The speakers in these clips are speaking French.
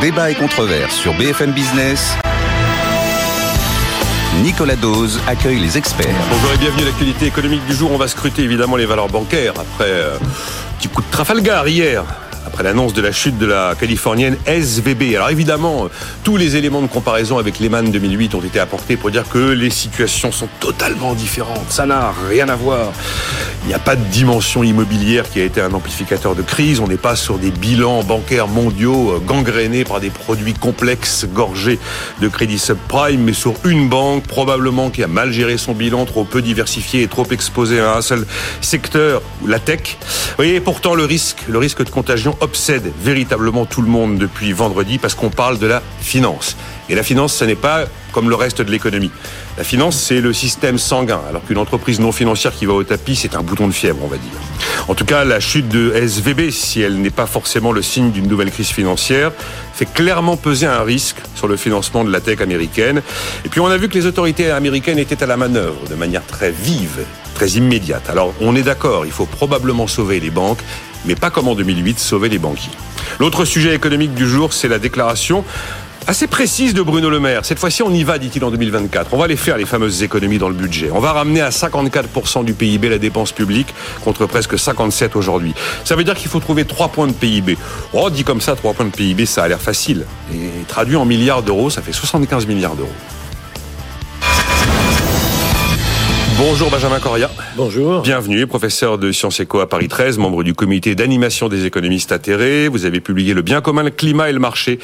Débat et controverse sur BFM Business. Nicolas Dose accueille les experts. Bonjour et bienvenue à l'actualité économique du jour. On va scruter évidemment les valeurs bancaires après euh, petit coup de Trafalgar hier après l'annonce de la chute de la californienne SVB. Alors évidemment, tous les éléments de comparaison avec Lehman 2008 ont été apportés pour dire que les situations sont totalement différentes. Ça n'a rien à voir. Il n'y a pas de dimension immobilière qui a été un amplificateur de crise. On n'est pas sur des bilans bancaires mondiaux euh, gangrénés par des produits complexes gorgés de crédit subprime, mais sur une banque probablement qui a mal géré son bilan, trop peu diversifié et trop exposé à un seul secteur, la tech. Vous voyez, pourtant le risque, le risque de contagion obsède véritablement tout le monde depuis vendredi parce qu'on parle de la finance. Et la finance, ce n'est pas comme le reste de l'économie. La finance, c'est le système sanguin, alors qu'une entreprise non financière qui va au tapis, c'est un bouton de fièvre, on va dire. En tout cas, la chute de SVB, si elle n'est pas forcément le signe d'une nouvelle crise financière, fait clairement peser un risque sur le financement de la tech américaine. Et puis on a vu que les autorités américaines étaient à la manœuvre de manière très vive, très immédiate. Alors on est d'accord, il faut probablement sauver les banques, mais pas comme en 2008, sauver les banquiers. L'autre sujet économique du jour, c'est la déclaration assez précise de Bruno Le Maire. Cette fois-ci, on y va, dit-il en 2024. On va les faire, les fameuses économies dans le budget. On va ramener à 54% du PIB la dépense publique contre presque 57 aujourd'hui. Ça veut dire qu'il faut trouver 3 points de PIB. Oh, dit comme ça, 3 points de PIB, ça a l'air facile. Et traduit en milliards d'euros, ça fait 75 milliards d'euros. Bonjour Benjamin Coria. Bonjour. Bienvenue, professeur de Sciences Éco à Paris 13, membre du comité d'animation des économistes atterrés. Vous avez publié Le bien commun, le climat et le marché.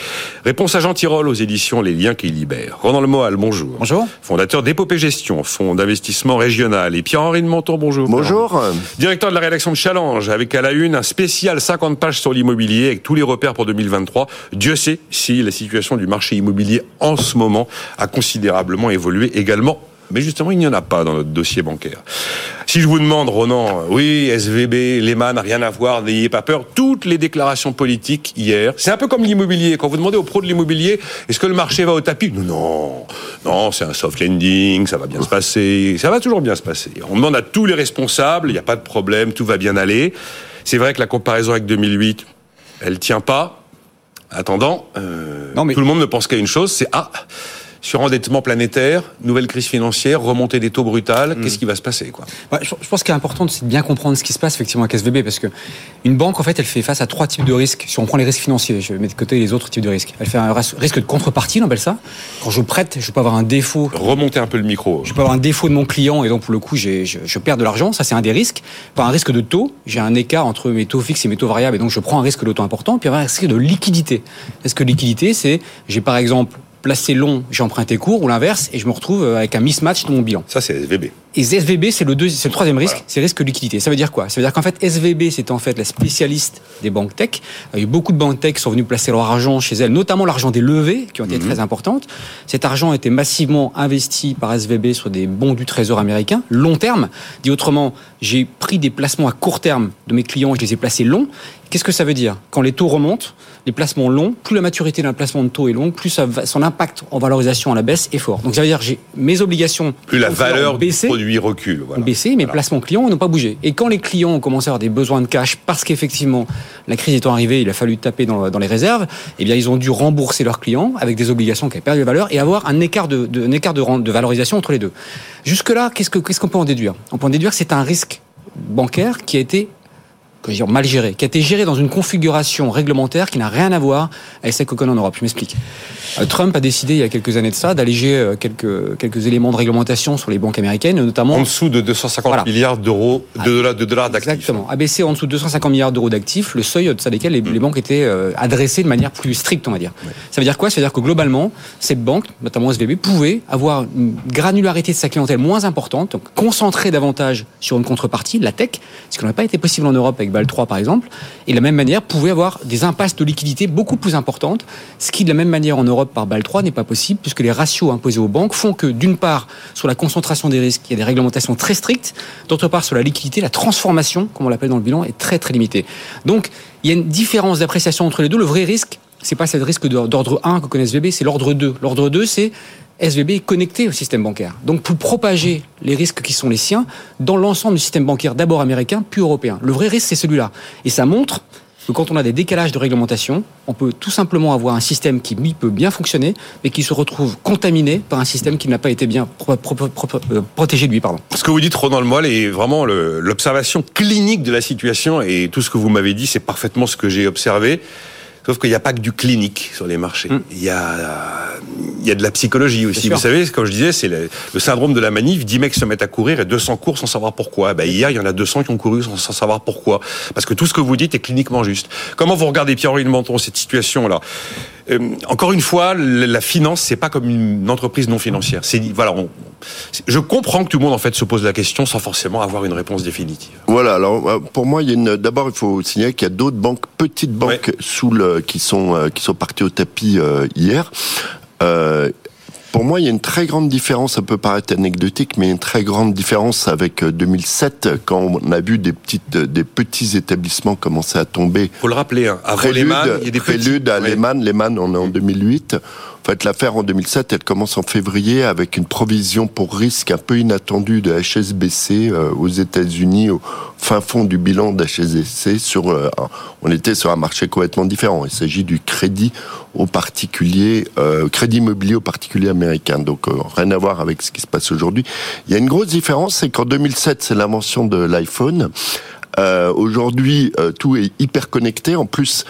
Réponse à Jean Tirole aux éditions Les liens qui libèrent. Ronan Lemoal, bonjour. Bonjour. Fondateur d'Épopée Gestion, fonds d'investissement régional. Et Pierre-Henri de Menton, bonjour. Bonjour. Directeur de la rédaction de Challenge, avec à la une un spécial 50 pages sur l'immobilier avec tous les repères pour 2023. Dieu sait si la situation du marché immobilier en ce moment a considérablement évolué également mais justement, il n'y en a pas dans notre dossier bancaire. Si je vous demande, Ronan, oui, SVB, Lehman, rien à voir, n'ayez pas peur, toutes les déclarations politiques hier, c'est un peu comme l'immobilier. Quand vous demandez aux pros de l'immobilier, est-ce que le marché va au tapis? Non, non, non, c'est un soft landing, ça va bien se passer, ça va toujours bien se passer. On demande à tous les responsables, il n'y a pas de problème, tout va bien aller. C'est vrai que la comparaison avec 2008, elle tient pas. Attendant, euh, tout le monde ne pense qu'à une chose, c'est ah surendettement planétaire, nouvelle crise financière, remontée des taux brutales, qu'est-ce qui va se passer quoi? Je pense qu'il est important, c'est de bien comprendre ce qui se passe effectivement avec SVB, parce que une banque, en fait, elle fait face à trois types de risques. Si on prend les risques financiers, je mets de côté les autres types de risques. Elle fait un risque de contrepartie, on appelle ça. Quand je prête, je peux avoir un défaut. Remonter un peu le micro. Je peux avoir un défaut de mon client et donc pour le coup, je, je perds de l'argent. Ça, c'est un des risques. Par un risque de taux, j'ai un écart entre mes taux fixes et mes taux variables et donc je prends un risque de taux important. Puis avoir un risque de liquidité. Est-ce que liquidité, c'est j'ai par exemple placé long, j'ai emprunté court, ou l'inverse, et je me retrouve euh, avec un mismatch dans mon bilan. Ça, c'est SVB. Et SVB, c'est le, c'est le troisième risque, c'est risque de liquidité. Ça veut dire quoi? Ça veut dire qu'en fait, SVB, c'est en fait la spécialiste des banques tech. Il y a eu beaucoup de banques tech qui sont venues placer leur argent chez elles, notamment l'argent des levées, qui ont été mhm. très importantes. Cet argent a été massivement investi par SVB sur des bons du trésor américain, long terme. Dit autrement, j'ai pris des placements à court terme de mes clients je les ai placés longs. Qu'est-ce que ça veut dire? Quand les taux remontent, les placements longs, plus la maturité d'un placement de taux est longue, plus ça son impact en valorisation à la baisse est fort. Donc ça veut dire j'ai mes obligations plus la valeur du produit recule, voilà. baissé, mes placements clients n'ont pas bougé. Et quand les clients ont commencé à avoir des besoins de cash parce qu'effectivement la crise étant arrivée, il a fallu taper dans, les réserves, eh bien ils ont dû rembourser leurs clients avec des obligations qui avaient perdu de valeur et avoir un écart de, un écart de, de valorisation entre les deux. Jusque là, qu'est-ce qu'on ce qu'on peut en déduire? On peut en déduire que c'est un risque bancaire qui a été dire, mal géré, qui a été géré dans une configuration réglementaire qui n'a rien à voir avec celle qu'on connaît en Europe. Je m'explique. Euh, Trump a décidé il y a quelques années de ça d'alléger euh, quelques, quelques éléments de réglementation sur les banques américaines, notamment... En dessous de 250 milliards d'euros de dollars, de dollars d'actifs. Exactement. Abaisser en dessous de 250 milliards d'euros d'actifs le seuil de desquels les, mm. les, banques étaient euh, adressées de manière plus stricte, on va dire. Ça veut dire quoi? Ça veut dire que globalement, cette banque, notamment SVB, pouvait avoir une granularité de sa clientèle moins importante, donc concentrer davantage sur une contrepartie, la tech, ce qui n'aurait pas été possible en Europe avec BAL 3 par exemple, et de la même manière pouvait avoir des impasses de liquidité beaucoup plus importantes, ce qui de la même manière en Europe par BAL 3 n'est pas possible puisque les ratios imposés aux banques font que d'une part sur la concentration des risques, il y a des réglementations très strictes, d'autre part sur la liquidité, la transformation, comme on l'appelle dans le bilan, est très très limitée. Donc il y a une différence d'appréciation entre les deux. Le vrai risque, c'est pas ce risque d'ordre 1 que connaît SVB, c'est l'ordre 2. L'ordre 2, c'est SVB est connecté au système bancaire. Donc pour propager les risques qui sont les siens dans l'ensemble du système bancaire, d'abord américain, puis européen. Le vrai risque, c'est celui-là. Et ça montre que quand on a des décalages de réglementation, on peut tout simplement avoir un système qui, peut bien fonctionner, mais qui se retrouve contaminé par un système qui n'a pas été bien euh, protégé de lui. Pardon. Ce que vous dites, Ronald Moelle, est vraiment l'observation clinique de la situation et tout ce que vous m'avez dit, c'est parfaitement ce que j'ai observé. Sauf qu'il n'y a pas que du clinique sur les marchés. Mm. Il y a, il y a de la psychologie aussi. Vous savez, comme je disais, c'est le, le syndrome de la manif. 10 mecs se mettent à courir et 200 courent sans savoir pourquoi. Ben, hier, il y en a 200 qui ont couru sans, sans savoir pourquoi. Parce que tout ce que vous dites est cliniquement juste. Comment vous regardez, Pierre-Henri de Menton, cette situation-là? Euh, Encore une fois, la finance, c'est pas comme une entreprise non financière. C'est voilà. on- je comprends que tout le monde en fait se pose la question sans forcément avoir une réponse définitive. Voilà. Alors euh, pour moi, il y a une. D'abord, il faut signaler qu'il y a d'autres banques, petites banques, sous le qui sont euh, qui sont parties au tapis euh, hier. Euh, pour moi, il y a une très grande différence, ça peut paraître anecdotique, mais une très grande différence avec euh, 2007, quand on a vu des petites, euh, des petits établissements commencer à tomber Faut le rappeler. Hein. Avant Prélude, Lehman, il y a des Prélude petits- à Ouais. Lehman. Lehman, on est en 2008. En fait, l'affaire en 2007, elle commence en février avec une provision pour risque un peu inattendue de HSBC euh, aux États-Unis, au fin fond du bilan d'HSBC. Sur, euh, on était sur un marché complètement différent. Il s'agit du crédit aux particuliers, euh, crédit immobilier aux particuliers américains. Donc, euh, rien à voir avec ce qui se passe aujourd'hui. Il y a une grosse différence, c'est qu'en 2007, c'est l'invention de l'iPhone. Aujourd'hui, tout est hyper connecté. En plus,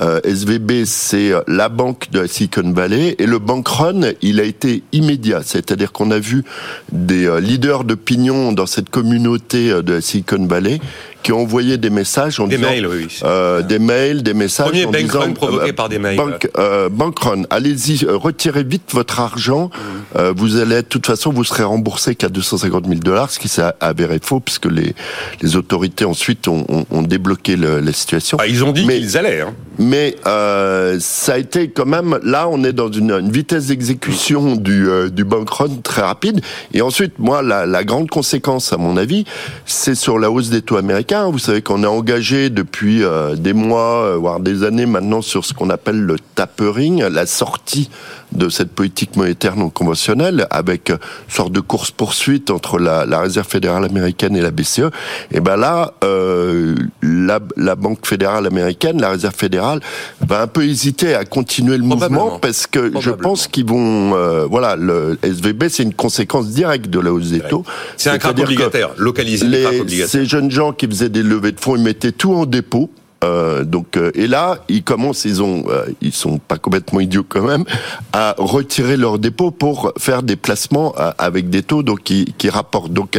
euh, SVB, c'est la banque de la Silicon Valley et le bank run, il a été immédiat. C'est-à-dire qu'on a vu des euh, leaders d'opinion dans cette communauté euh, de la Silicon Valley qui ont envoyé des messages en Des disant mails, oui. oui. euh, des mails, des messages Premier en bank disant run provoqué euh, par des mails. Bank, euh, bank run, allez-y, euh, retirez vite votre argent. Mmh. Euh, vous allez, de toute façon, vous serez remboursé qu'à 250 000 dollars, ce qui s'est avéré faux puisque les les autorités ensuite ont, ont, ont débloqué le- la situation. Ah, ils ont dit qu'ils allaient. Hein. Mais euh, ça a été quand même là, on est dans une, une vitesse d'exécution du euh, du bank run très rapide. Et ensuite, moi, la, la grande conséquence, à mon avis, c'est sur la hausse des taux américains. Vous savez qu'on est engagé depuis euh, des mois, euh, voire des années maintenant, sur ce qu'on appelle le tapering, la sortie de cette politique monétaire non conventionnelle, avec une sorte de course poursuite entre la, la Réserve fédérale américaine et la BCE. Et ben là, euh, la, la Banque fédérale américaine, la Réserve fédérale, va un peu hésiter à continuer le mouvement parce que je pense qu'ils vont, euh, voilà, le SVB, c'est une conséquence directe de la hausse des taux. C'est un crack obligataire. Localiser les obligataires. ces jeunes gens qui faisaient des levées de fonds, ils mettaient tout en dépôt. Euh, donc euh, et là ils commencent ils ont euh, ils sont pas complètement idiots quand même à retirer leur dépôt pour faire des placements avec des taux donc qui, rapportent donc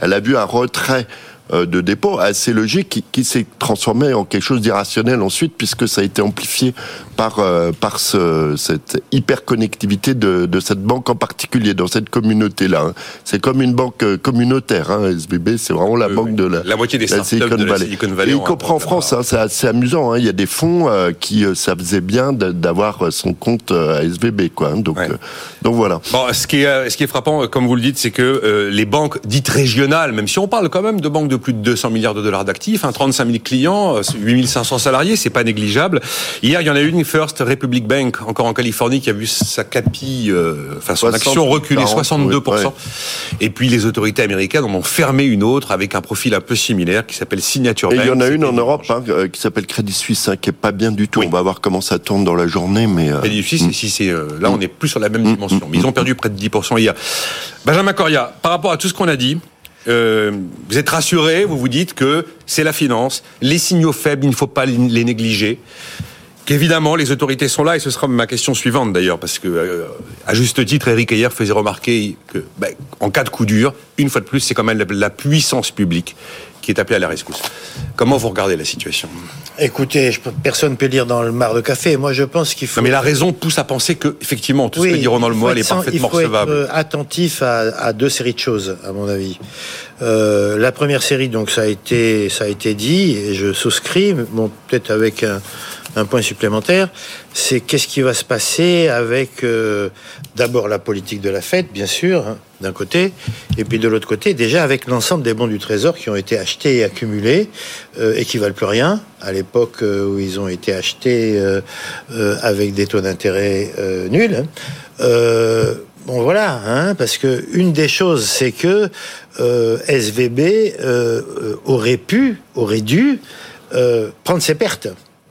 elle a vu un retrait de dépôt assez logique qui, qui s'est transformé en quelque chose d'irrationnel ensuite puisque ça a été amplifié par euh, par ce, cette hyperconnectivité de, de cette banque en particulier dans cette communauté là c'est comme une banque euh, communautaire hein. SVB c'est vraiment la Oui, banque oui. de la, La moitié des la startups de la Silicon Valley et y compris en France hein, c'est assez amusant hein. il y a des fonds euh, qui euh, ça faisait bien d'avoir son compte euh, à SVB quoi hein. donc Ouais. euh, donc voilà Bon, ce qui est, euh, ce qui est frappant, euh, comme vous le dites, c'est que euh, les banques dites régionales, même si on parle quand même de banques de plus de 200 milliards de dollars d'actifs, hein, 35 000 clients, euh, 8 500 salariés, c'est pas négligeable. Hier, il y en a une, First Republic Bank, encore en Californie, qui a vu sa capi, euh, enfin son 60, action reculer 40, 62%. ouais. Et puis les autorités américaines en ont fermé une autre avec un profil un peu similaire qui s'appelle Signature et Bank. il y en a une en Europe hein, euh, qui s'appelle Crédit Suisse hein, qui est pas bien du tout Oui. on va voir comment ça tourne dans la journée mais euh, Crédit Suisse, et si c'est euh, là, on est plus sur la même Mm, dimension. mm, Mais ils ont perdu près de 10% hier. Benjamin Coria, par rapport à tout ce qu'on a dit, euh, vous êtes rassuré, vous vous dites que c'est la finance, les signaux faibles, il ne faut pas les négliger. Qu'évidemment, les autorités sont là, et ce sera ma question suivante d'ailleurs, parce que, euh, à juste titre, Eric Ayer faisait remarquer que, ben, en cas de coup dur, une fois de plus, c'est quand même la puissance publique qui est appelée à la rescousse. Comment vous regardez la situation? Écoutez, je personne ne peut lire dans le mar de café. Moi, je pense qu'il faut. Non, mais la raison pousse à penser que, effectivement, tout ce que dit Lemoyle être est parfaitement Il faut être recevable. euh, attentif à, à deux séries de choses, à mon avis. Euh, la première série, donc, ça a été, ça a été dit, et je souscris, bon, peut-être avec un, un point supplémentaire, c'est qu'est-ce qui va se passer avec euh, d'abord la politique de la fête, bien sûr, hein, d'un côté, et puis de l'autre côté, déjà avec l'ensemble des bons du Trésor qui ont été achetés et accumulés euh, et qui valent plus rien. À l'époque euh, où ils ont été achetés euh, euh, avec des taux d'intérêt nuls. hein. Bon voilà, hein, parce que une des choses, c'est que SVB aurait pu, aurait dû prendre ses pertes,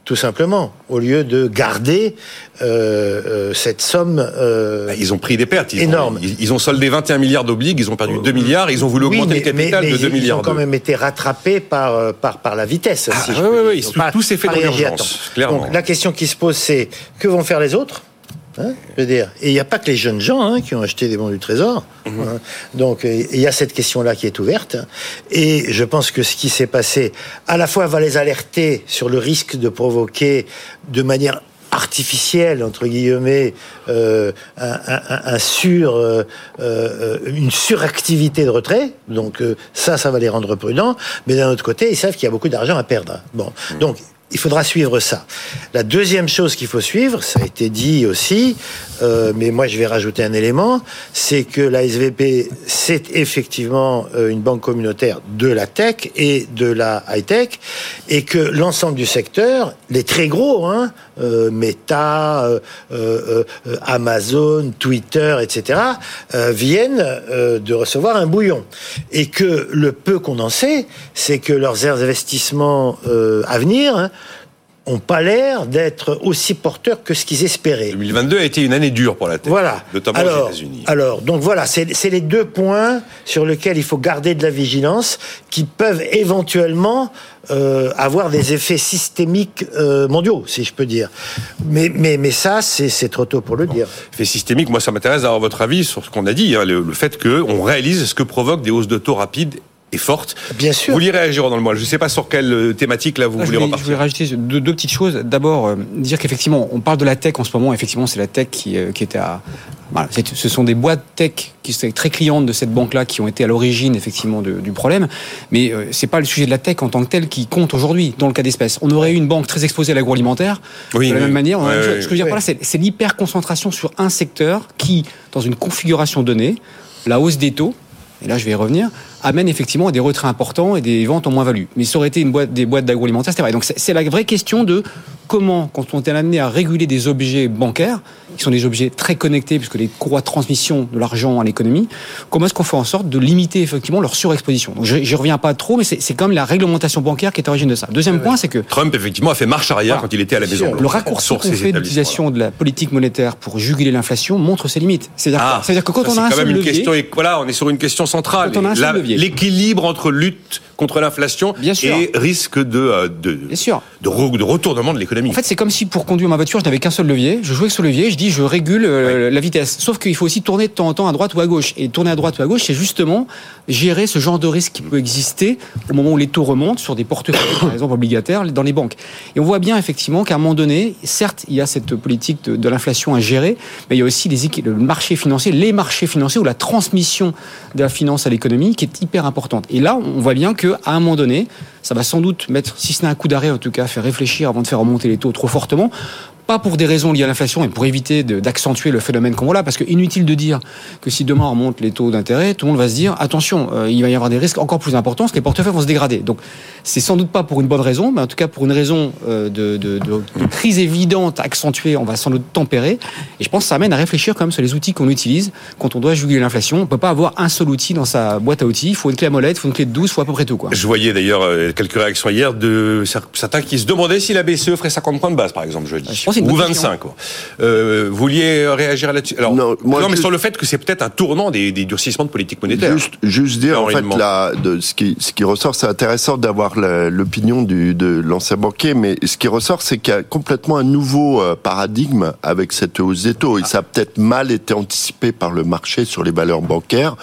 tout simplement, au lieu de garder euh, euh, cette somme. euh, Bah, Ils ont pris des pertes. Ils Énorme. Ont, ils, ils ont soldé 21 milliards d'obliges, ils ont perdu 2 milliards, ils ont voulu oui, augmenter mais, le capital mais- mais de 2 ils milliards. ont quand même été rattrapés par, euh, par, par la vitesse. Ah, si oui, oui, oui, Ils tout- s'est fait dans l'urgence, clairement. Donc la question qui se pose, c'est que vont faire les autres? Hein, je veux dire, et il n'y a pas que les jeunes gens hein, qui ont acheté des bons du Trésor. Mhm. hein. Donc euh, il y a cette question-là qui est ouverte. Et je pense que ce qui s'est passé, à la fois va les alerter sur le risque de provoquer de manière artificielle entre guillemets euh, un, un- un- sur euh, euh, une suractivité de retrait donc euh, ça ça va les rendre prudents mais d'un autre côté ils savent qu'il y a beaucoup d'argent à perdre bon donc il faudra suivre ça. La deuxième chose qu'il faut suivre, ça a été dit aussi, euh, mais moi je vais rajouter un élément, c'est que la SVP, c'est effectivement euh, une banque communautaire de la tech et de la high-tech, et que l'ensemble du secteur, les très gros, hein, Meta, euh, euh, euh, Amazon, Twitter, etc., euh, viennent euh, de recevoir un bouillon. Et que le peu qu'on en sait, c'est que leurs investissements euh, à venir hein, ont pas l'air d'être aussi porteurs que ce qu'ils espéraient. 2022 a été une année dure pour la tech, Voilà. notamment alors, aux États-Unis. Alors, donc voilà, c'est les deux points sur lesquels il faut garder de la vigilance, qui peuvent éventuellement euh, avoir des effets systémiques euh, mondiaux, si je peux dire. Mais, mais, mais ça, c'est trop tôt pour le dire. Fait systémique, moi ça m'intéresse d'avoir votre avis sur ce qu'on a dit, hein, le, le fait qu'on réalise ce que provoquent des hausses de taux rapides et fortes. Bien sûr. Vous voulez réagir dans le mois Je ne sais pas sur quelle euh, thématique là vous Là, je, voulez je repartir. voulais rajouter deux, deux petites choses. D'abord, euh, dire qu'effectivement, on parle de la tech en ce moment. Effectivement, c'est la tech qui, euh, qui était à. Voilà, ce sont des boîtes tech qui sont très clientes de cette banque-là qui ont été à l'origine effectivement de- du problème. Mais euh, c'est pas le sujet de la tech en tant que tel qui compte aujourd'hui dans le cas d'espèce. On aurait eu une banque très exposée à l'agroalimentaire. Oui, de la oui. même manière, ouais, ce que je veux dire par là, c'est c'est l'hyper-concentration sur un secteur qui, dans une configuration donnée, la hausse des taux, et là je vais y revenir, amène effectivement à des retraits importants et des ventes en moins-value. Mais ça aurait été une boîte, des boîtes d'agroalimentaire, c'est vrai. Donc c'est la vraie question de comment, quand on est amené à réguler des objets bancaires, qui sont des objets très connectés, puisque les courroies de transmission de l'argent à l'économie, comment est-ce qu'on fait en sorte de limiter effectivement leur surexposition? Donc je- reviens pas trop, mais c'est quand même la réglementation bancaire qui est à l'origine de ça. Deuxième point, c'est que Trump effectivement a fait marche arrière Voilà. quand il était à la Maison Blanche. le raccourci qu'on fait d'utilisation de la politique monétaire pour juguler l'inflation montre ses limites. C'est-à-dire Ah, que- quand ça, on a un quand seul même une levier, question, et voilà, on est sur une question centrale. L'équilibre entre lutte contre l'inflation et risque de, euh, de, bien sûr. de, re- de retournement de l'économie. En fait, c'est comme si pour conduire ma voiture, je n'avais qu'un seul levier. Je jouais avec ce levier, je dis je régule euh, la vitesse. Sauf qu'il faut aussi tourner de temps en temps à droite ou à gauche. Et tourner à droite ou à gauche, c'est justement gérer ce genre de risque qui peut exister au moment où les taux remontent sur des portefeuilles, par exemple obligataires, dans les banques. Et on voit bien effectivement qu'à un moment donné, certes, il y a cette politique de, de l'inflation à gérer, mais il y a aussi les, le marché financier, les marchés financiers ou la transmission de la finance à l'économie qui est hyper importante. Et là, on voit bien qu'à un moment donné, ça va sans doute mettre, si ce n'est un coup d'arrêt, en tout cas, faire réfléchir avant de faire remonter les taux trop fortement. Pas pour des raisons liées à l'inflation, mais pour éviter d'accentuer le phénomène qu'on voit là. Parce que inutile de dire que si demain on remonte les taux d'intérêt, tout le monde va se dire attention, euh, il va y avoir des risques encore plus importants, parce que les portefeuilles vont se dégrader. Donc c'est sans doute pas pour une bonne raison, mais en tout cas pour une raison euh, de, de- de- de crise évidente accentuée, on va sans doute tempérer. Et je pense que ça amène à réfléchir quand même sur les outils qu'on utilise quand on doit juguler l'inflation. On peut pas avoir un seul outil dans sa boîte à outils. Il faut une clé à molette, il faut une clé de 12, il faut à peu près tout. Quoi. Je voyais d'ailleurs euh, quelques réactions hier de cer- certains qui se demandaient si la BCE ferait 50 points de base, par exemple, jeudi. Je pense que c'est une Ou bonne 25. Quoi. Euh, vous vouliez réagir là-dessus Alors, Non, moi, mais juste- sur le fait que c'est peut-être un tournant des, des durcissements de politique monétaire. Juste, juste dire, en fait, la, de, ce, qui, ce qui ressort, c'est intéressant d'avoir l'opinion du- de l'ancien banquier, mais ce qui ressort, c'est qu'il y a complètement un nouveau euh, paradigme avec cette hausse des taux. Et ça a peut-être mal été anticipé par le marché sur les valeurs bancaires.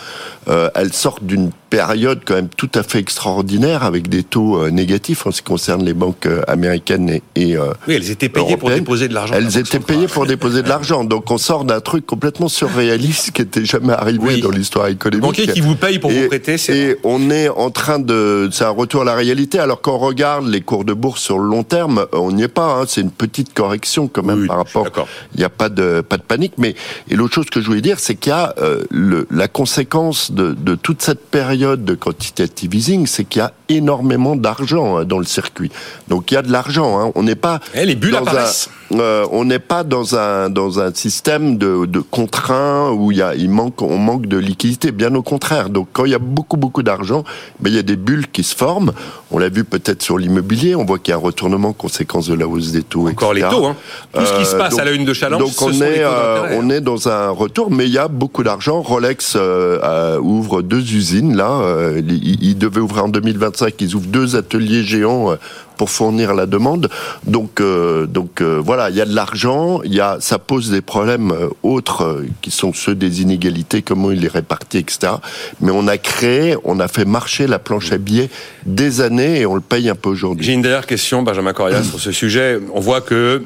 Euh, elles sortent d'une période quand même tout à fait extraordinaire avec des taux euh, négatifs en ce qui concerne les banques euh, américaines et, et euh, Oui, elles étaient payées pour déposer de l'argent. la Elles étaient payées pour déposer de l'argent. Donc on sort d'un truc complètement surréaliste qui était jamais arrivé Oui. dans l'histoire économique. banquier qui vous paye pour Et- vous prêter, c'est. Et on est en train de, c'est un retour à la réalité. Alors qu'on regarde les cours de bourse sur le long terme, on n'y est pas. hein. C'est une petite correction quand même Oui, par rapport. Il n'y a pas de pas de panique. Mais et l'autre chose que je voulais dire, c'est qu'il y a le, la conséquence de, de toute cette période de quantitative easing, c'est qu'il y a énormément d'argent hein, dans le circuit. Donc il y a de l'argent. Hein. On n'est pas Eh, les bulles dans apparaissent. un, euh, on n'est pas dans un dans un système de, de contraints où il y a il manque on manque de liquidité. Bien au contraire. Donc quand il y a beaucoup beaucoup d'argent, ben il y a des bulles qui se forment. On l'a vu peut-être sur l'immobilier. On voit qu'il y a un retournement conséquence de la hausse des taux. Encore les taux, hein. Tout ce qui se Euh, passe donc- à la une de Challenge, Donc ce on sont est euh, on est dans un retour, mais il y a beaucoup d'argent. Rolex euh, ouvre deux usines là. Ils, devaient ouvrir en 2025. Ils ouvrent deux ateliers géants euh, pour fournir la demande. Donc euh, donc euh, voilà, il y a de l'argent. Il y a ça pose des problèmes euh, autres qui sont ceux des inégalités, comment il est réparti, etc. Mais on a créé, on a fait marcher la planche à billets des années et on le paye un peu aujourd'hui. J'ai une dernière question, Benjamin Coria, sur ce sujet. On voit que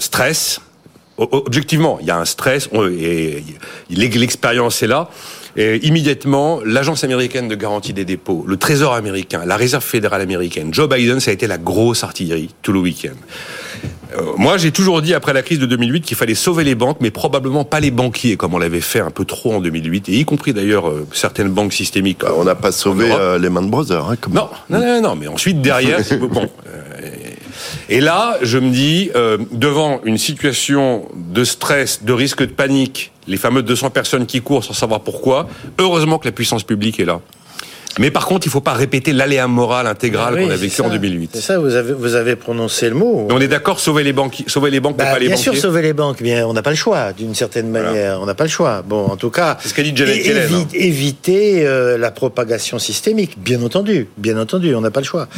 stress, objectivement, il y a un stress, et l'expérience est là. Et immédiatement, l'agence américaine de garantie des dépôts, le Trésor américain, la Réserve fédérale américaine, Joe Biden, ça a été la grosse artillerie tout le week-end. Euh, moi, j'ai toujours dit après la crise de 2008 qu'il fallait sauver les banques, mais probablement pas les banquiers, comme on l'avait fait un peu trop en 2008, et y compris d'ailleurs euh, certaines banques systémiques. Bah, On n'a pas sauvé euh, Lehman Brothers. Hein, comme- Non, non, non, non, mais ensuite derrière, bon. Et là, je me dis, euh, devant une situation de stress, de risque de panique, les fameuses 200 personnes qui courent sans savoir pourquoi, heureusement que la puissance publique est là. Mais par contre, il faut pas répéter l'aléa moral intégral Ah oui, qu'on a vécu ça. en 2008. C'est ça, vous avez, vous avez prononcé le mot. Mais on est d'accord, sauver les banques, sauver les banques, mais Bah, pas les bien banquiers. sûr, sauver les banques, bien, on n'a pas le choix, d'une certaine manière. On n'a pas le choix. Bon, en tout cas, C'est ce qu'a dit Janet Yellen, hein. éviter euh, la propagation systémique, bien entendu, bien entendu, on n'a pas le choix.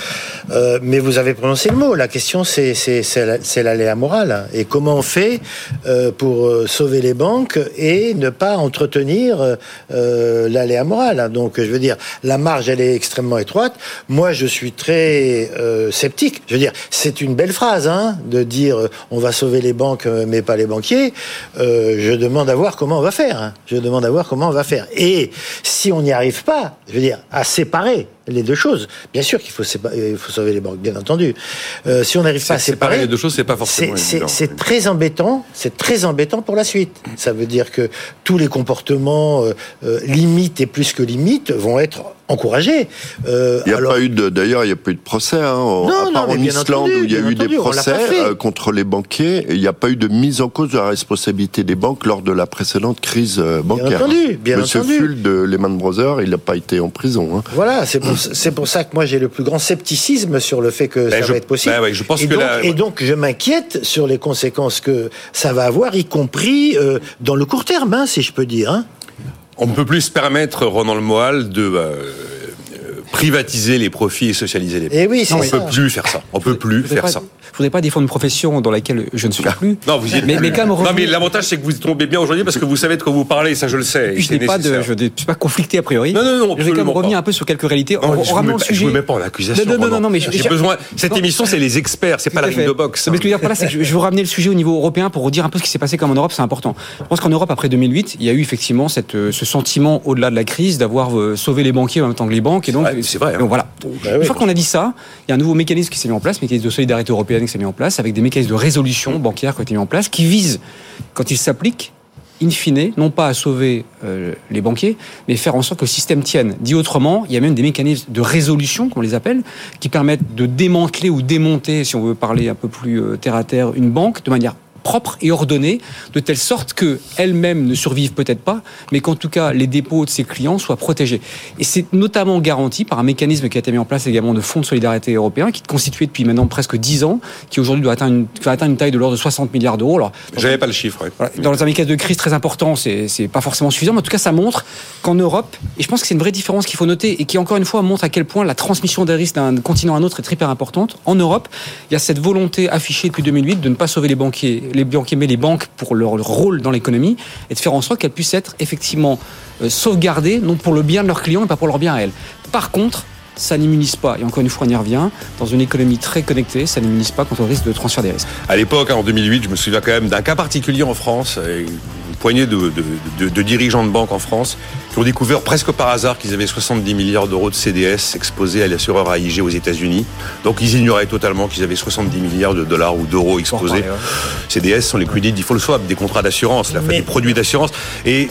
Euh, mais vous avez prononcé le mot. La question, c'est c'est c'est la- c'est l'aléa morale. Et comment on fait euh, pour sauver les banques et ne pas entretenir l'aléa morale Donc, je veux dire, la elle est extrêmement étroite. Moi, je suis très euh, sceptique. Je veux dire, c'est une belle phrase, hein, de dire euh, on va sauver les banques, euh, mais pas les banquiers. Je demande à voir comment on va faire. hein. Je demande à voir comment on va faire. Et si on n'y arrive pas, je veux dire, à séparer les deux choses, bien sûr qu'il faut, sépa- il faut sauver les banques, bien entendu. Euh, si on n'arrive pas à C'est- séparer séparer les deux choses, c'est pas forcément c'est- très embêtant. C'est très embêtant pour la suite. Ça veut dire que tous les comportements euh, euh, limites et plus que limites vont être encouragés. Euh, Il n'y a alors- pas eu de, d'ailleurs, il n'y a pas eu de procès, hein, en- Non, à non, part mais en bien Islande entendu, où il y a bien eu des entendu, procès contre les banquiers. Il n'y a pas eu de mise en cause de la responsabilité des banques lors de la précédente crise bancaire. entendu, bien Monsieur entendu. Full de Lehman Brothers, il n'a pas été en prison. Hein. Voilà, c'est pour, c'est pour ça que moi j'ai le plus grand scepticisme sur le fait que ça Ben, je- va être possible. ben ouais, je pense et, que donc, la- et donc je m'inquiète sur les conséquences que ça va avoir, y compris euh, dans le court terme, hein, si je peux dire. hein. On ne peut plus se permettre, Ronan Le Moal, de euh, euh, privatiser les profits et socialiser les Eh oui, c'est On ne ça. peut plus faire ça. On peut plus faire pas- ça. Je voudrais pas défendre une profession dans laquelle je ne suis plus. Non, vous y êtes mais, plus. mais quand même Non, mais l'avantage, c'est que vous tombez bien aujourd'hui parce que vous savez de quoi vous parlez, ça je le sais. je c'est n'ai pas de, nécessaire. je ne suis pas conflicté a priori. Non, non, non, Je vais quand même revenir pas. un peu sur quelques réalités. Non, en, je en vous mets- vous pas en accusation. Non, non, non, non, mais j'ai besoin. Cette émission, c'est les experts, c'est pas la de boxe. Mais ce que je veux dire là, c'est que je veux ramener le sujet au niveau européen pour dire un peu ce qui s'est passé comme en Europe, c'est important. Je pense qu'en Europe, après 2008, il y a eu effectivement cette, euh, ce sentiment, au-delà de la crise, d'avoir euh, sauvé les banquiers en même temps que les banques. Et donc, vrai, c'est vrai, hein. donc voilà. Bah Une oui. fois qu'on a dit ça, il y a un nouveau mécanisme qui s'est mis en place, mécanisme de solidarité européenne mis en place, avec des mécanismes de résolution bancaire qui ont été mis en place, qui visent, quand ils s'appliquent, in fine, non pas à sauver euh, les banquiers, mais faire en sorte que le système tienne. Dit autrement, il y a même des mécanismes de résolution, comme on les appelle, qui permettent de démanteler ou démonter, si on veut parler un peu plus euh, terre à terre, une banque de manière propre et ordonnée, de telle sorte que elle-même ne survive peut-être pas, mais qu'en tout cas les dépôts de ses clients soient protégés. Et c'est notamment garanti par un mécanisme qui a été mis en place également de fonds de solidarité européen, qui est constitué depuis maintenant presque 10 ans, qui aujourd'hui doit atteindre une, va atteindre une taille de l'ordre de 60 milliards d'euros. J'avais pas le chiffre. ouais. voilà. Dans un mécanisme de crise très important, c'est pas forcément suffisant, mais en tout cas, ça montre qu'en Europe, et je pense que c'est une vraie différence qu'il faut noter, et qui encore une fois montre à quel point la transmission des risques d'un continent à un autre est hyper importante. En Europe, il y a cette volonté affichée depuis 2008 de ne pas sauver les banquiers, les banquiers, mais les banques pour leur, rôle dans l'économie, et de faire en sorte qu'elles puissent être effectivement euh, sauvegardées, non pour le bien de leurs clients, mais pas pour leur bien à elles. Par contre, ça n'immunise pas, et encore une fois, on y revient, dans une économie très connectée, ça n'immunise pas contre le risque de transfert des risques. À l'époque, hein, en 2008, je me souviens quand même d'un cas particulier en France, une poignée de dirigeants de banques en France qui ont découvert presque par hasard qu'ils avaient 70 milliards d'euros de CDS exposés à l'assureur AIG aux États-Unis. Donc ils ignoraient totalement qu'ils avaient 70 milliards de dollars ou d'euros exposés. CDS sont les credit default swap, des contrats d'assurance, la Mais- des produits d'assurance. Et